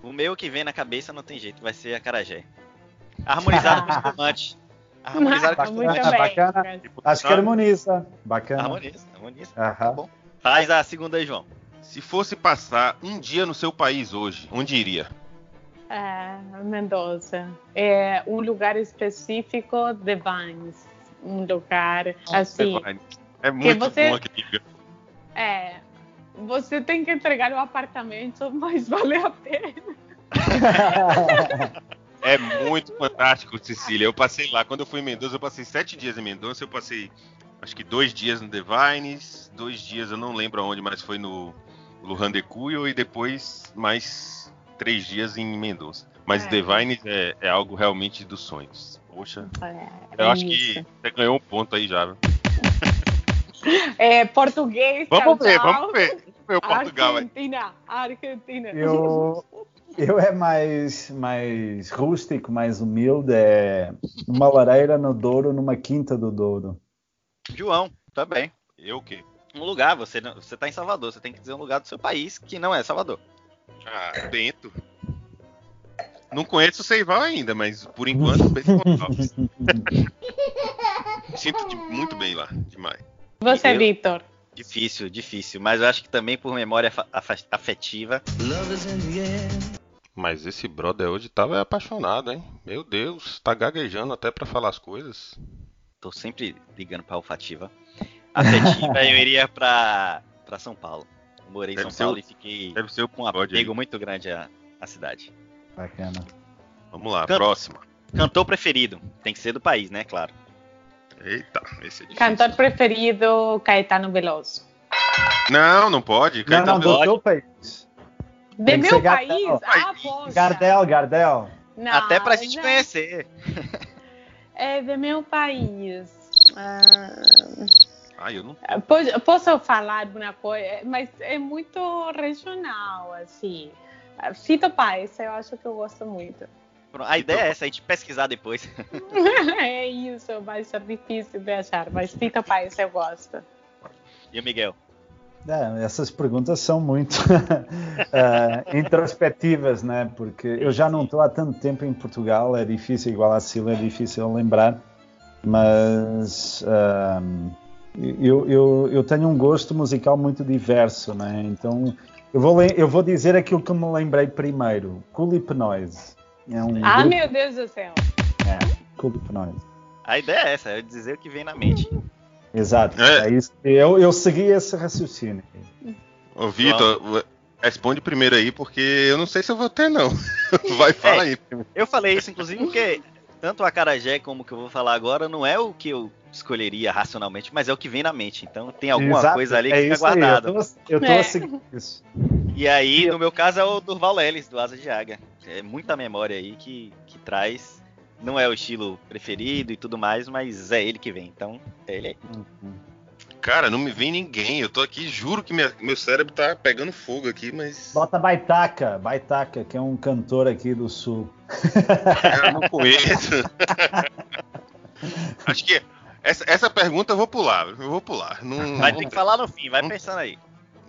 O meu que vem na cabeça não tem jeito, vai ser a carajé. Harmonizado com espumante. Harmonizado com espumante. Bacana, bacana. Acho que harmoniza. Bacana. Harmoniza, harmoniza. Tá bom. Faz a segunda aí, João. Se fosse passar um dia no seu país hoje, onde iria? É, Mendoza. É um lugar específico de Vines. Um lugar assim. É muito você, bom aqui. É, você tem que entregar o apartamento, mas vale a pena. é muito fantástico, Cecília. Eu passei lá, quando eu fui em Mendoza, eu passei sete dias em Mendoza. Eu passei, acho que dois dias no Devines, dois dias, eu não lembro aonde, mas foi no Lujan de Cuyo e depois mais três dias em Mendoza. Mas é. Devines é, é, algo realmente dos sonhos. Poxa, é, eu acho isso. que você ganhou um ponto aí já. É, português. Vamos ver, vamos ver. Vamos ver o Portugal. Argentina, Argentina. Eu, eu é mais, mais rústico, mais humilde. É uma lareira no Douro, numa quinta do Douro. João, também. Eu o quê? Um lugar, você, você tá em Salvador, você tem que dizer um lugar do seu país que não é Salvador. Ah, Bento. Não conheço o Seival ainda, mas por enquanto. Sinto muito bem lá, demais. Você, Vitor? Difícil, difícil. Mas eu acho que também por memória afetiva. Mas esse brother hoje tava apaixonado, hein? Meu Deus, tá gaguejando até para falar as coisas. Tô sempre ligando pra olfativa. Afetiva, eu iria pra, pra São Paulo. Eu morei em São Paulo o, e fiquei deve ser com um apego muito grande à, à cidade. Bacana. Vamos lá, Can próxima. Cantor preferido. Tem que ser do país, né? Claro. Eita, esse é difícil. Cantor preferido, Caetano Veloso. Não, não pode. Caetano não, não, do teu país. De meu país? Ah, poxa. Gardel, Gardel. Não, Até pra gente não. conhecer. É de meu país. Ah, ah eu não. Posso, posso falar uma coisa, mas é muito regional, assim. Fito Paz, eu acho que eu gosto muito. A ideia é essa, a gente pesquisar depois. é isso, vai ser difícil de achar, mas Fita Paes eu gosto. E o Miguel? É, essas perguntas são muito uh, introspectivas, né? Porque eu já não estou há tanto tempo em Portugal, é difícil, igual a Sila, é difícil lembrar, mas uh, eu, eu, eu tenho um gosto musical muito diverso, né? Então eu vou, eu vou dizer aquilo que me lembrei primeiro: Culipnoise. É um ah, grupo... meu Deus do céu. É, para nós. A ideia é essa, é dizer o que vem na mente. Exato. É. é isso. Eu, eu segui esse raciocínio. Ô, Vitor, responde primeiro aí, porque eu não sei se eu vou ter, não. Vai, fala é, aí. Eu falei isso, inclusive, porque tanto a Carajé como o que eu vou falar agora não é o que eu escolheria racionalmente, mas é o que vem na mente. Então tem alguma Exato, coisa ali que é fica guardada. Eu tô, eu tô é. seguindo isso. E aí, no meu caso, é o Durval Lelis, do Asa de Águia. É muita memória aí que, que traz. Não é o estilo preferido e tudo mais, mas é ele que vem. Então, é ele aí. Uhum. Cara, não me vem ninguém. Eu tô aqui, juro que minha, meu cérebro tá pegando fogo aqui, mas. Bota Baitaca, Baitaca, que é um cantor aqui do sul. Eu não conheço. Acho que essa, essa pergunta eu vou pular. Eu vou pular. Não, vai ter que falar no fim, vai não, pensando aí.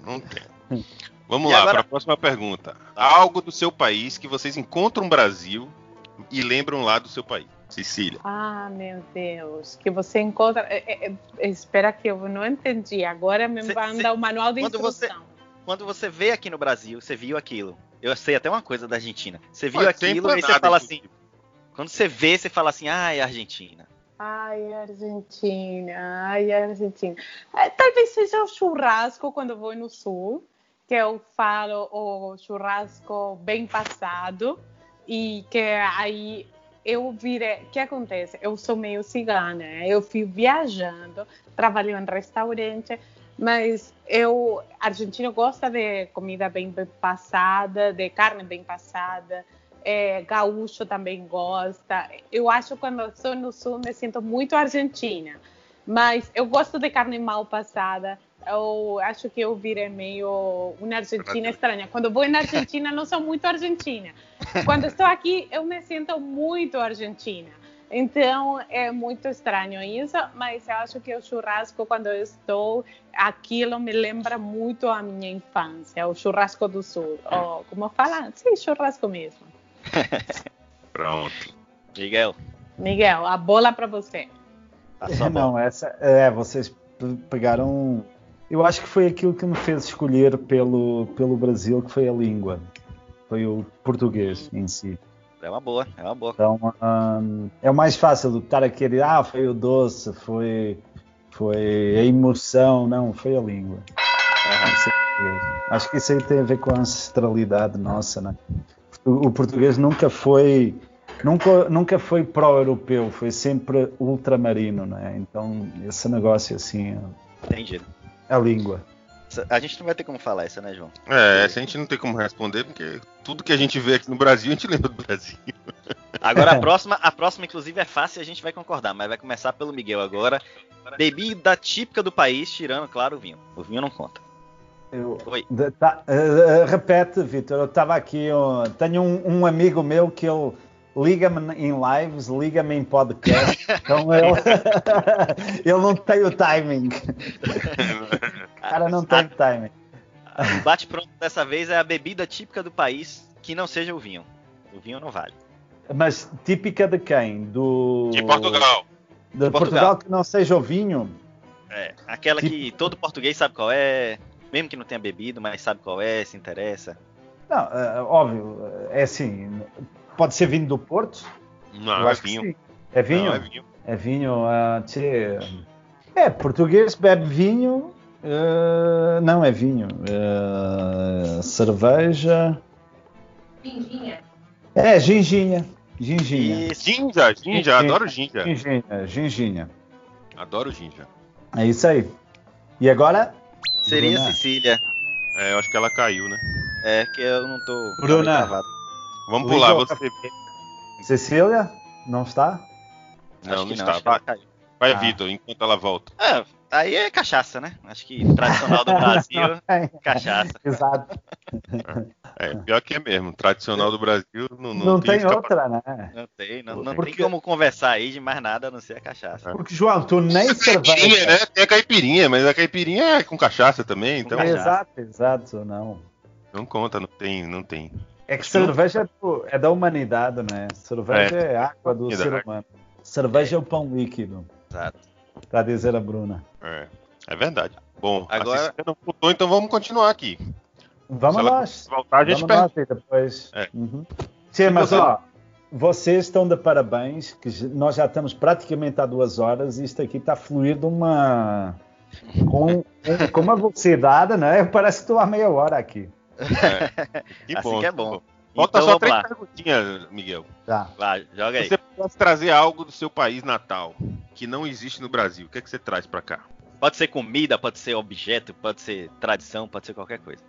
Não tem. Vamos e lá, agora... para a próxima pergunta. Algo do seu país que vocês encontram no Brasil e lembram lá do seu país. Cecília. Ah, meu Deus. Que você encontra. É, é, é espera que eu não entendi. Agora me cê, vai dar o manual de quando instrução. Você, quando você vê aqui no Brasil, você viu aquilo. Eu sei até uma coisa da Argentina. Você viu Pode aquilo e você fala assim. Quando você vê, você fala assim, ai, Argentina. Ai, Argentina, ai, Argentina. É, talvez seja o churrasco quando eu vou no sul que eu falo o churrasco bem passado e que aí eu virei. O que acontece? Eu sou meio cigana. Eu fui viajando, trabalho em restaurante, mas eu. Argentino gosta de comida bem, passada, de carne bem passada. É, gaúcho também gosta. Eu acho que quando estou no sul me sinto muito argentina, mas eu gosto de carne mal passada eu acho que eu virei meio uma argentina estranha. Quando vou na Argentina, não sou muito argentina. Quando estou aqui, eu me sinto muito argentina. Então é muito estranho isso, mas eu acho que o churrasco, quando eu estou, aquilo me lembra muito a minha infância, o churrasco do sul. Ou, como falam? Sim, churrasco mesmo. Pronto. Miguel. Miguel, a bola para você. Não, essa é, vocês pegaram eu acho que foi aquilo que me fez escolher pelo, pelo Brasil, que foi a língua. Foi o português em si. É uma boa, é uma boa. Então, um, é o mais fácil do que estar a dizer, ah, foi o doce, foi, foi a emoção. Não, foi a língua. Acho que isso aí tem a ver com a ancestralidade nossa, né? O, o português nunca foi nunca, nunca foi pró-europeu, foi sempre ultramarino, né? Então, esse negócio assim. Entendido a língua. A gente não vai ter como falar essa, né, João? É, essa a gente não tem como responder, porque tudo que a gente vê aqui no Brasil, a gente lembra do Brasil. Agora a próxima, a próxima, inclusive, é fácil e a gente vai concordar, mas vai começar pelo Miguel agora. Bebida típica do país, tirando, claro, o vinho. O vinho não conta. Eu, Oi. Tá, uh, repete, Vitor. Eu estava aqui. Eu, tenho um, um, amigo meu que ele liga-me em lives, liga-me em podcast. então ele, ele não tem o timing. o cara não tem o timing. O bate pronto dessa vez é a bebida típica do país que não seja o vinho. O vinho não vale. Mas típica de quem? Do... De Portugal. De, de Portugal. Portugal. que não seja o vinho? É, aquela que todo português sabe qual é, mesmo que não tenha bebido, mas sabe qual é, se interessa. Não, é, óbvio, é assim, Pode ser vinho do Porto? Não, é vinho. É vinho? Não, é vinho. É vinho. Uh, tchê. É, português bebe vinho. Uh, não é vinho. Uh, cerveja. Ginginha. É, ginginha. Ginginha. Ginja, ginja, adoro ginja. Ginginha, ginginha. Adoro ginja. É isso aí. E agora? Seria Bruna. Cecília. É, eu acho que ela caiu, né? É, que eu não tô. Bruna. Vamos pular, você. Cecília? Não está? Não, não, não, está. Vai, vai ah. Vitor, enquanto ela volta. É, aí é cachaça, né? Acho que tradicional do Brasil, cachaça. Exato. É, pior que é mesmo. Tradicional do Brasil não, não, não tem, tem outra, né? Não tem, não, não Porque... tem como conversar aí de mais nada a não ser a cachaça. Porque, João, tu nem cerveja. Né? Tem a caipirinha, mas a caipirinha é com cachaça também, então. exato, exato, não. Não conta, não tem, não tem. É que cerveja é, do, é da humanidade, né? Cerveja é, é água do ser humano. Cerveja é o pão líquido. Exato. Pra dizer a Bruna. É, é verdade. Bom, agora não voltou, então vamos continuar aqui. Vamos lá. Voltar, a gente vamos lá, depois. É. Uhum. Sim, mas ó, vocês estão de parabéns, que nós já estamos praticamente há duas horas e isto aqui está de uma. Com, com uma velocidade, né? Parece que estou há meia hora aqui. É. Que assim bom, que é bom. Falta então, só três perguntinhas, Miguel. Tá. Vai, joga aí. Se você pudesse trazer algo do seu país natal que não existe no Brasil, o que, é que você traz para cá? Pode ser comida, pode ser objeto, pode ser tradição, pode ser qualquer coisa.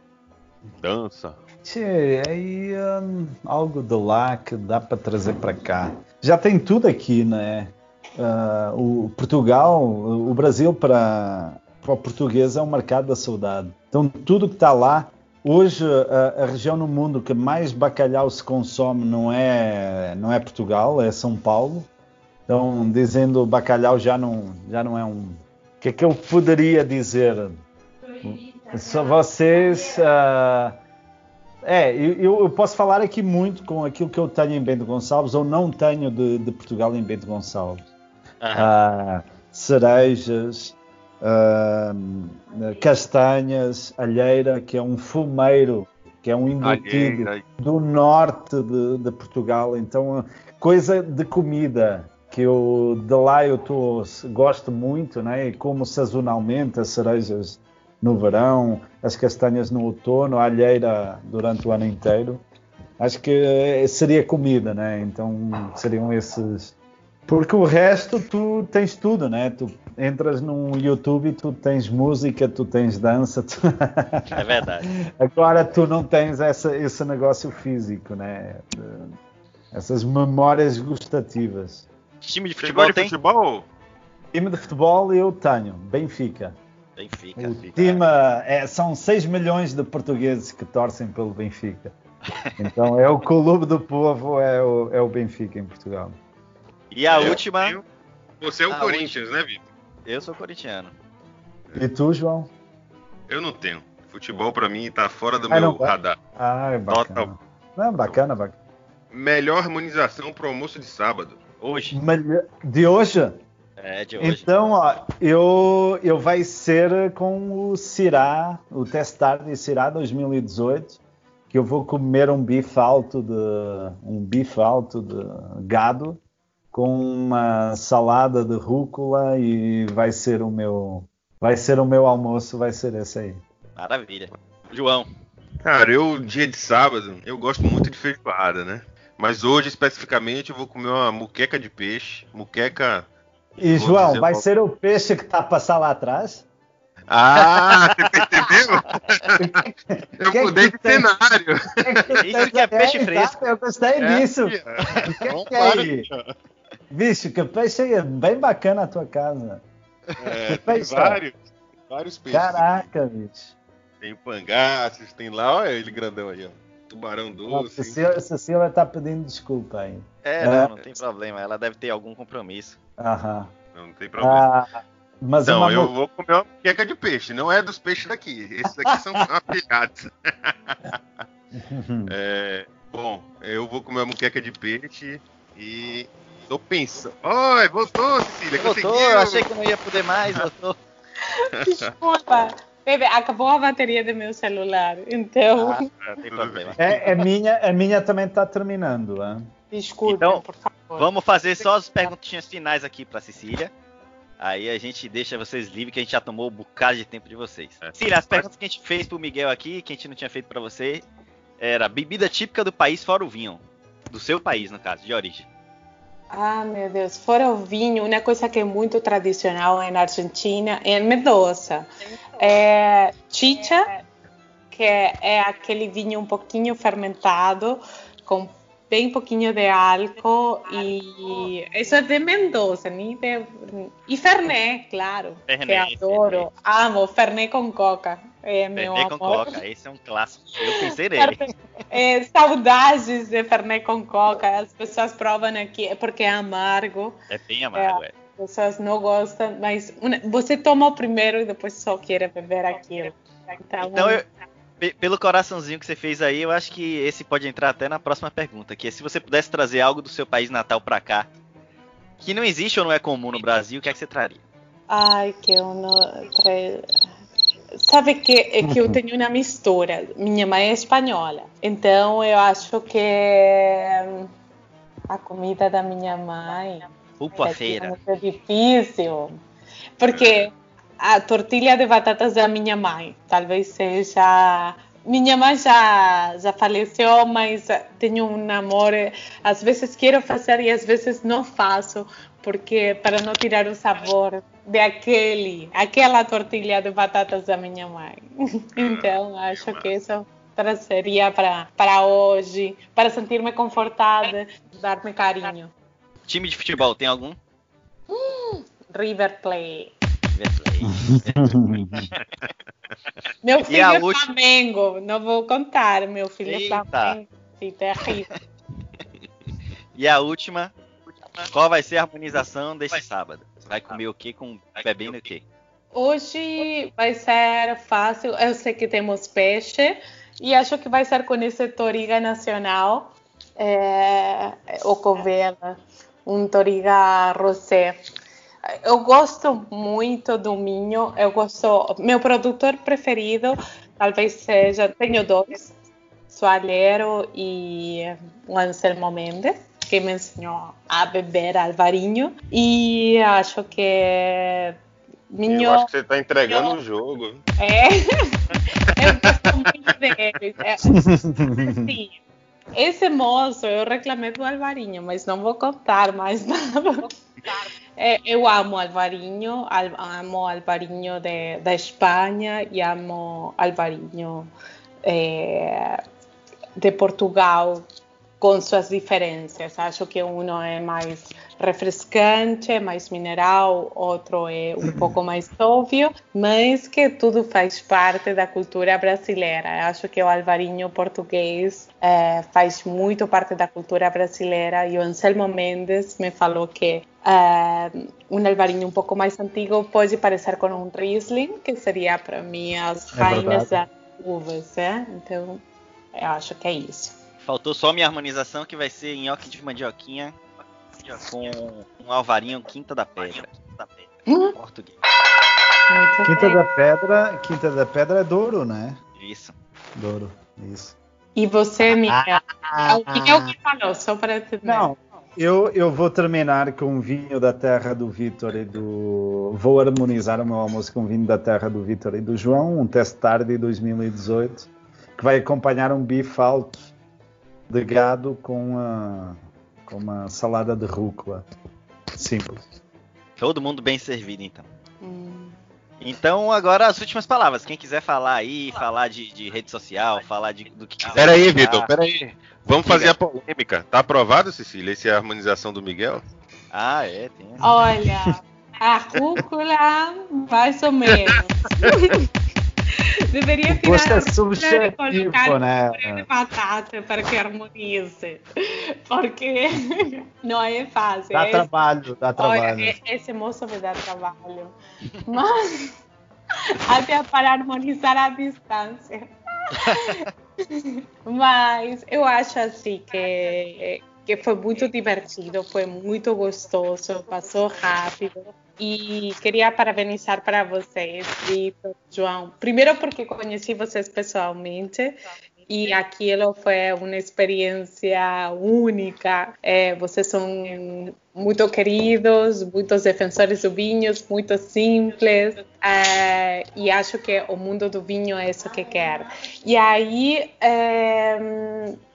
Dança. Tchê, aí um, algo de lá que dá para trazer para cá. Já tem tudo aqui, né? Uh, o Portugal, o Brasil para o português é um mercado da saudade. Então tudo que está lá Hoje a, a, região no mundo que mais bacalhau se consome não é não é Portugal, é São Paulo. Então dizendo bacalhau já não já não é um. O que é que eu poderia dizer? Só vocês. Uh, é, eu, eu, posso falar aqui muito com aquilo que eu tenho em Bento Gonçalves ou não tenho de, de Portugal em Bento Gonçalves. Uh, cerejas, uh, castanhas, alheira, que é um fumeiro, que é um embutido do norte de, de, Portugal. Então, coisa de comida que eu de lá eu tô, gosto muito, né? E como sazonalmente as cerejas no verão, as castanhas no outono, a alheira durante o ano inteiro. Acho que seria comida, né? Então seriam esses. Porque o resto tu tens tudo, né? Tu entras no YouTube e tu tens música, tu tens dança. Tu... É verdade. Agora tu não tens essa, esse negócio físico, né? Essas memórias gustativas. Time de futebol de tem? futebol? Time de futebol eu tenho, Benfica. Benfica. O time é, são 6 milhões de portugueses que torcem pelo Benfica. Então é o clube do povo, é o, é o Benfica em Portugal. E a eu, última. Eu, você é o Corinthians, última. né, Vitor? Eu sou corintiano. E tu, João? Eu não tenho. Futebol para mim tá fora do ah, meu não, radar. Ah, é bacana. Total. Não, bacana, bacana. Melhor harmonização pro almoço de sábado. Hoje. De hoje? É, de hoje. Então, ó, eu, eu vai ser com o Cirá, o testar de Cirá 2018, que eu vou comer um bife alto de um bife alto de gado com uma salada de rúcula e vai ser o meu vai ser o meu almoço, vai ser esse aí. Maravilha. João. Cara, eu dia de sábado, eu gosto muito de feijoada, né? Mas hoje, especificamente, eu vou comer uma muqueca de peixe. Muqueca. E, João, vai qual... ser o peixe que tá a passar lá atrás? Ah, você entendeu? eu que mudei que de tem? cenário. Isso que é peixe é, fresco. Eu gostei é, disso. O que, que é aí? Bicho, que peixe é bem bacana a tua casa. É, tem vários, vários peixes. Caraca, bicho. Tem pangaços, tem lá, olha ele grandão aí, ó. Tubarão doce. A Cecília está pedindo desculpa aí. É, não, é. não tem problema. Ela deve ter algum compromisso. Aham. Não, não tem problema. Ah, mas não, uma... eu vou comer uma queca de peixe. Não é dos peixes daqui. Esses daqui são afilhados. é, bom, eu vou comer uma muqueca de peixe e tô pensando. Oi, voltou, Cecília. Voltou, conseguiu. eu achei que não ia poder mais, voltou. Desculpa. Bebê, acabou a bateria do meu celular, então. Ah, tem problema. É, a, minha, a minha também está terminando. Hein? Desculpa, então, por favor. Vamos fazer só as perguntinhas finais aqui para Cecília. Aí a gente deixa vocês livres, que a gente já tomou um bocado de tempo de vocês. É. Cecília, as perguntas que a gente fez pro Miguel aqui, que a gente não tinha feito para você, era bebida típica do país fora o vinho. Do seu país, no caso, de origem. Ah, meu Deus, fora o vinho, uma coisa que é muito tradicional na Argentina é Mendoza. É chicha, que é aquele vinho um pouquinho fermentado, com bem pouquinho de álcool e isso é de Mendoza, nem de... e Fernet, claro, Fernet, que adoro, Fernet. amo Fernet com coca. É meu Fernet amor. com coca, esse é um clássico. Eu pensei nele. É, saudades de Fernet com coca. As pessoas provam aqui é porque é amargo. É bem amargo, é. é. As pessoas não gostam, mas uma, você toma o primeiro e depois só quer beber aquilo. Então, então eu, pelo coraçãozinho que você fez aí, eu acho que esse pode entrar até na próxima pergunta, que é se você pudesse trazer algo do seu país natal para cá, que não existe ou não é comum no Brasil, o que é que você traria? Ai, que eu não... Sabe que, é que eu tenho uma mistura. Minha mãe é espanhola, então eu acho que a comida da minha mãe Upa é feira. muito difícil, porque a tortilha de batatas da minha mãe. Talvez seja. Minha mãe já, já faleceu, mas tenho um amor. Às vezes quero fazer e às vezes não faço, porque para não tirar o sabor daquele, aquela tortilha de batatas da minha mãe. Então acho que isso trazeria para, para hoje, para sentir-me confortada, dar-me carinho. Time de futebol, tem algum? River Plate. Meu filho é última... Flamengo, não vou contar. Meu filho é Eita. é Flamengo. Sim, terrível. e a última, qual vai ser a harmonização desse sábado? Vai comer o que com bebendo o que? Hoje vai ser fácil. Eu sei que temos peixe e acho que vai ser com esse toriga nacional, é, o covela, um toriga rosé eu gosto muito do Minho. Eu gosto. Meu produtor preferido, talvez seja. Tenho dois: Soalheiro e o Anselmo Mendes, que me ensinou a beber Alvarinho. E acho que. Minho... Eu acho que você está entregando o jogo. É. eu gosto muito deles. É, sim. esse moço, eu reclamei do Alvarinho, mas não vou contar mais nada. É, eu amo Alvarinho, amo Alvarinho de, da Espanha e amo Alvarinho é, de Portugal com suas diferenças. Acho que um é mais refrescante, mais mineral, outro é um pouco mais óbvio, mas que tudo faz parte da cultura brasileira. Acho que o alvarinho português é, faz muito parte da cultura brasileira e o Anselmo Mendes me falou que um alvarinho um pouco mais antigo pode parecer com um Riesling, que seria para mim as é rainhas das uvas. É? Então, eu acho que é isso. Faltou só minha harmonização, que vai ser nhoque de mandioquinha com um alvarinho Quinta da Pedra. Hum? Português. Quinta da Pedra, Quinta da Pedra é Douro, né? Isso. Douro, isso. E você, Miguel? Ah, o que é o que falou, só para entender. Não, eu, eu vou terminar com um vinho da terra do Vitor e do. Vou harmonizar o meu almoço com um vinho da terra do Vitor e do João, um teste tarde de 2018, que vai acompanhar um bife alto de gado com, a, com uma salada de rúcula. Simples. Todo mundo bem servido, então. Então, agora as últimas palavras. Quem quiser falar aí, falar de, de rede social, falar de, do que quiser. Peraí, Vitor, peraí. Vamos fazer a polêmica. Tá aprovado, Cecília, essa é a harmonização do Miguel? Ah, é, tem. Olha, a rúcula, mais ou menos. Deveria tirar Você é subjetivo, né? batata para que harmonize. Porque não é fácil. Dá esse, trabalho, dá trabalho. Olha, esse moço me dá trabalho. Mas até para harmonizar a distância. Mas eu acho assim que, que foi muito divertido, foi muito gostoso, passou rápido. E queria parabenizar para vocês, Vitor, João. Primeiro porque conheci vocês pessoalmente e aquilo foi uma experiência única. É, vocês são muito queridos, muitos defensores do vinho, muito simples, é, e acho que o mundo do vinho é isso que quer. E aí, é,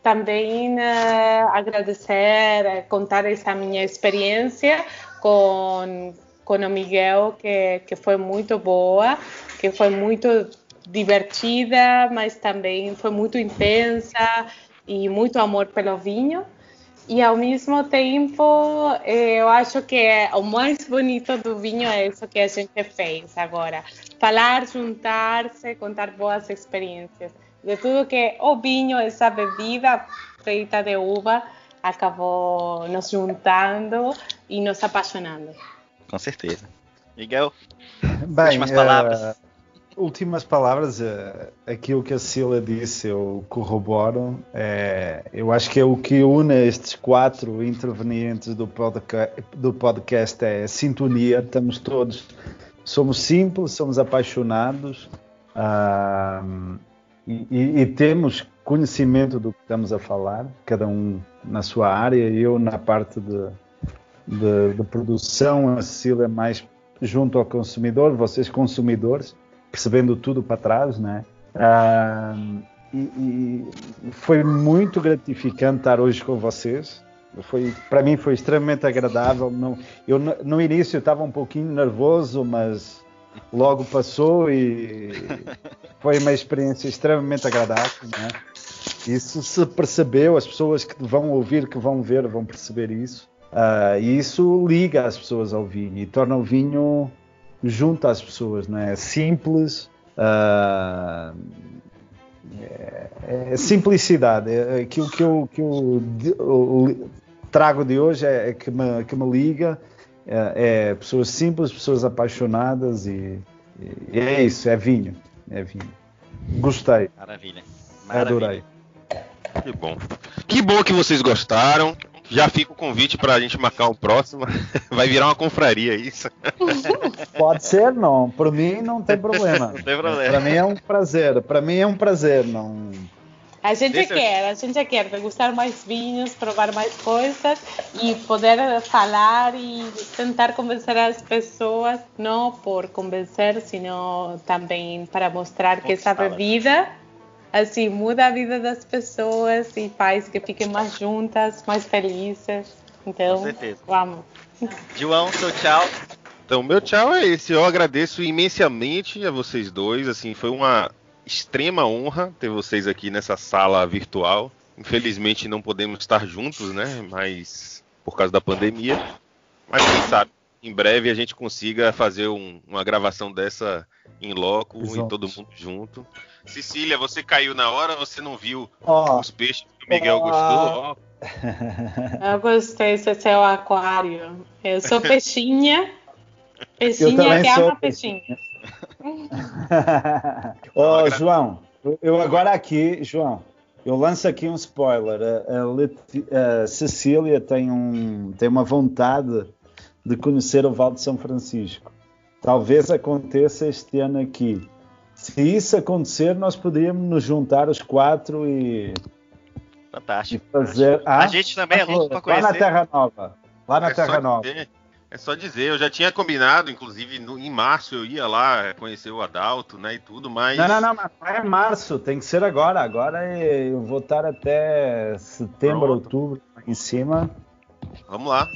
também é, agradecer, contar essa minha experiência com, com o Miguel, que, que foi muito boa, que foi muito divertida, mas também foi muito intensa e muito amor pelo vinho. E ao mesmo tempo, eh, eu acho que o mais bonito do vinho é isso que a gente fez agora. Falar, juntar-se, contar boas experiências. De tudo que o vinho, essa bebida feita de uva, acabou nos juntando e nos apaixonando. Com certeza. Miguel, Bem, últimas palavras. Últimas palavras, uh, aquilo que a Cila disse, eu corroboro. É, eu acho que é o que une estes quatro intervenientes do, podca do podcast é a sintonia. Estamos todos, somos simples, somos apaixonados uh, e, e, e, temos conhecimento do que estamos a falar, cada um na sua área, eu na parte de, de, de produção, a Cecília mais junto ao consumidor, vocês consumidores percebendo tudo para trás, né? Ah, e, e, foi muito gratificante estar hoje com vocês. Foi, para mim foi extremamente agradável. Não, eu no, início estava um pouquinho nervoso, mas logo passou e foi uma experiência extremamente agradável, né? Isso se percebeu, as pessoas que vão ouvir, que vão ver, vão perceber isso. Uh, e isso liga as pessoas ao vinho e torna o vinho junto às pessoas, não é? Simples, uh, é, é, simplicidade. É, aquilo que eu, que eu, eu trago de hoje é, é, que, me, que me liga, é, é, pessoas simples, pessoas apaixonadas e, e, é isso, é vinho, é vinho. Gostei. Maravilha. Maravilha. Adorei. Que bom. Que bom que vocês gostaram. Já fica o convite para a gente marcar o próximo. Vai virar uma confraria isso. Pode ser, não. Para mim não tem problema. Não tem problema. Para mim é um prazer. Para mim é um prazer, não. A gente Deixa quer, a gente quer degustar mais vinhos, provar mais coisas e poder falar e tentar convencer as pessoas, não por convencer, sino também para mostrar que essa bebida assim, muda a vida das pessoas e faz que fiquem mais juntas, mais felizes. Então, Com certeza. vamos. João, seu tchau. Então, meu tchau é esse. Eu agradeço imensamente a vocês dois. Assim, foi uma extrema honra ter vocês aqui nessa sala virtual. Infelizmente não podemos estar juntos, né? Mas por causa da pandemia. Mas quem sabe em breve a gente consiga fazer um, uma gravação dessa em loco Exato. e todo mundo junto. Cecília, você caiu na hora, você não viu oh. os peixes que o Miguel oh. gostou? Oh. Eu gostei, esse é seu aquário. Eu sou peixinha. Peixinha que ama peixinha. Ô, oh, João, eu agora aqui, João, eu lanço aqui um spoiler. A, a, a Cecília tem, um, tem uma vontade de conhecer o Vale de São Francisco. Talvez aconteça este ano aqui. Se isso acontecer, nós podíamos nos juntar os quatro e. Fantástico. E fazer... Ah, a gente também é louco para conhecer. Lá na Terra Nova. Lá na é Terra Nova. Dizer, é só dizer, eu já tinha combinado, inclusive no, em março eu ia lá conhecer o Adalto, né, e tudo, mas... Não, não, não, mas é março, tem que ser agora. Agora é, eu vou estar até setembro, Pronto. outubro em cima. Vamos lá.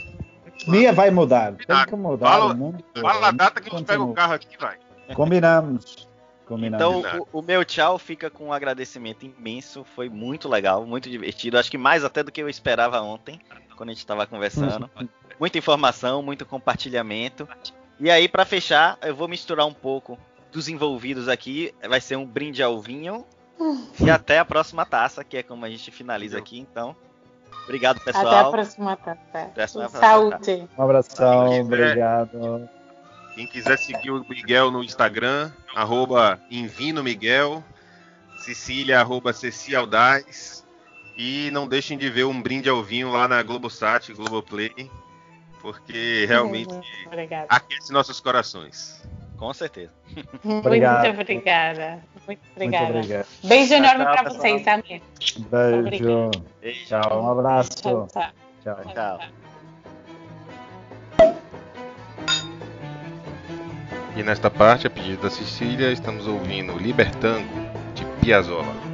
Mia vai mudar, tem que mudar fala, o mundo. Fala a data que a gente pega o carro aqui, vai. Combinamos. Combinado. Então, o, o, meu tchau fica com um agradecimento imenso. Foi muito legal, muito divertido. Acho que mais até do que eu esperava ontem, quando a gente estava conversando. Muita informação, muito compartilhamento. E aí, para fechar, eu vou misturar um pouco dos envolvidos aqui. Vai ser um brinde ao vinho. e até a próxima taça, que é como a gente finaliza aqui. Então, obrigado, pessoal. Até a próxima taça. Até a próxima Saúde. Taça. Um abração, obrigado. Quem quiser seguir o Miguel no Instagram, arroba Miguel, Cecília, arroba Cecialdaz. E não deixem de ver um brinde ao vinho lá na Globosat, Globoplay, porque realmente uhum, aquece nossos corações. Com certeza. Obrigado. Muito obrigada. Muito obrigada. Muito obrigado. Beijo enorme para vocês, Samir. Beijo. Beijo. Tchau, um abraço. Tchau. tchau. tchau. tchau. E nesta parte, a pedido da Cecília, estamos ouvindo Libertango, de Piazzolla.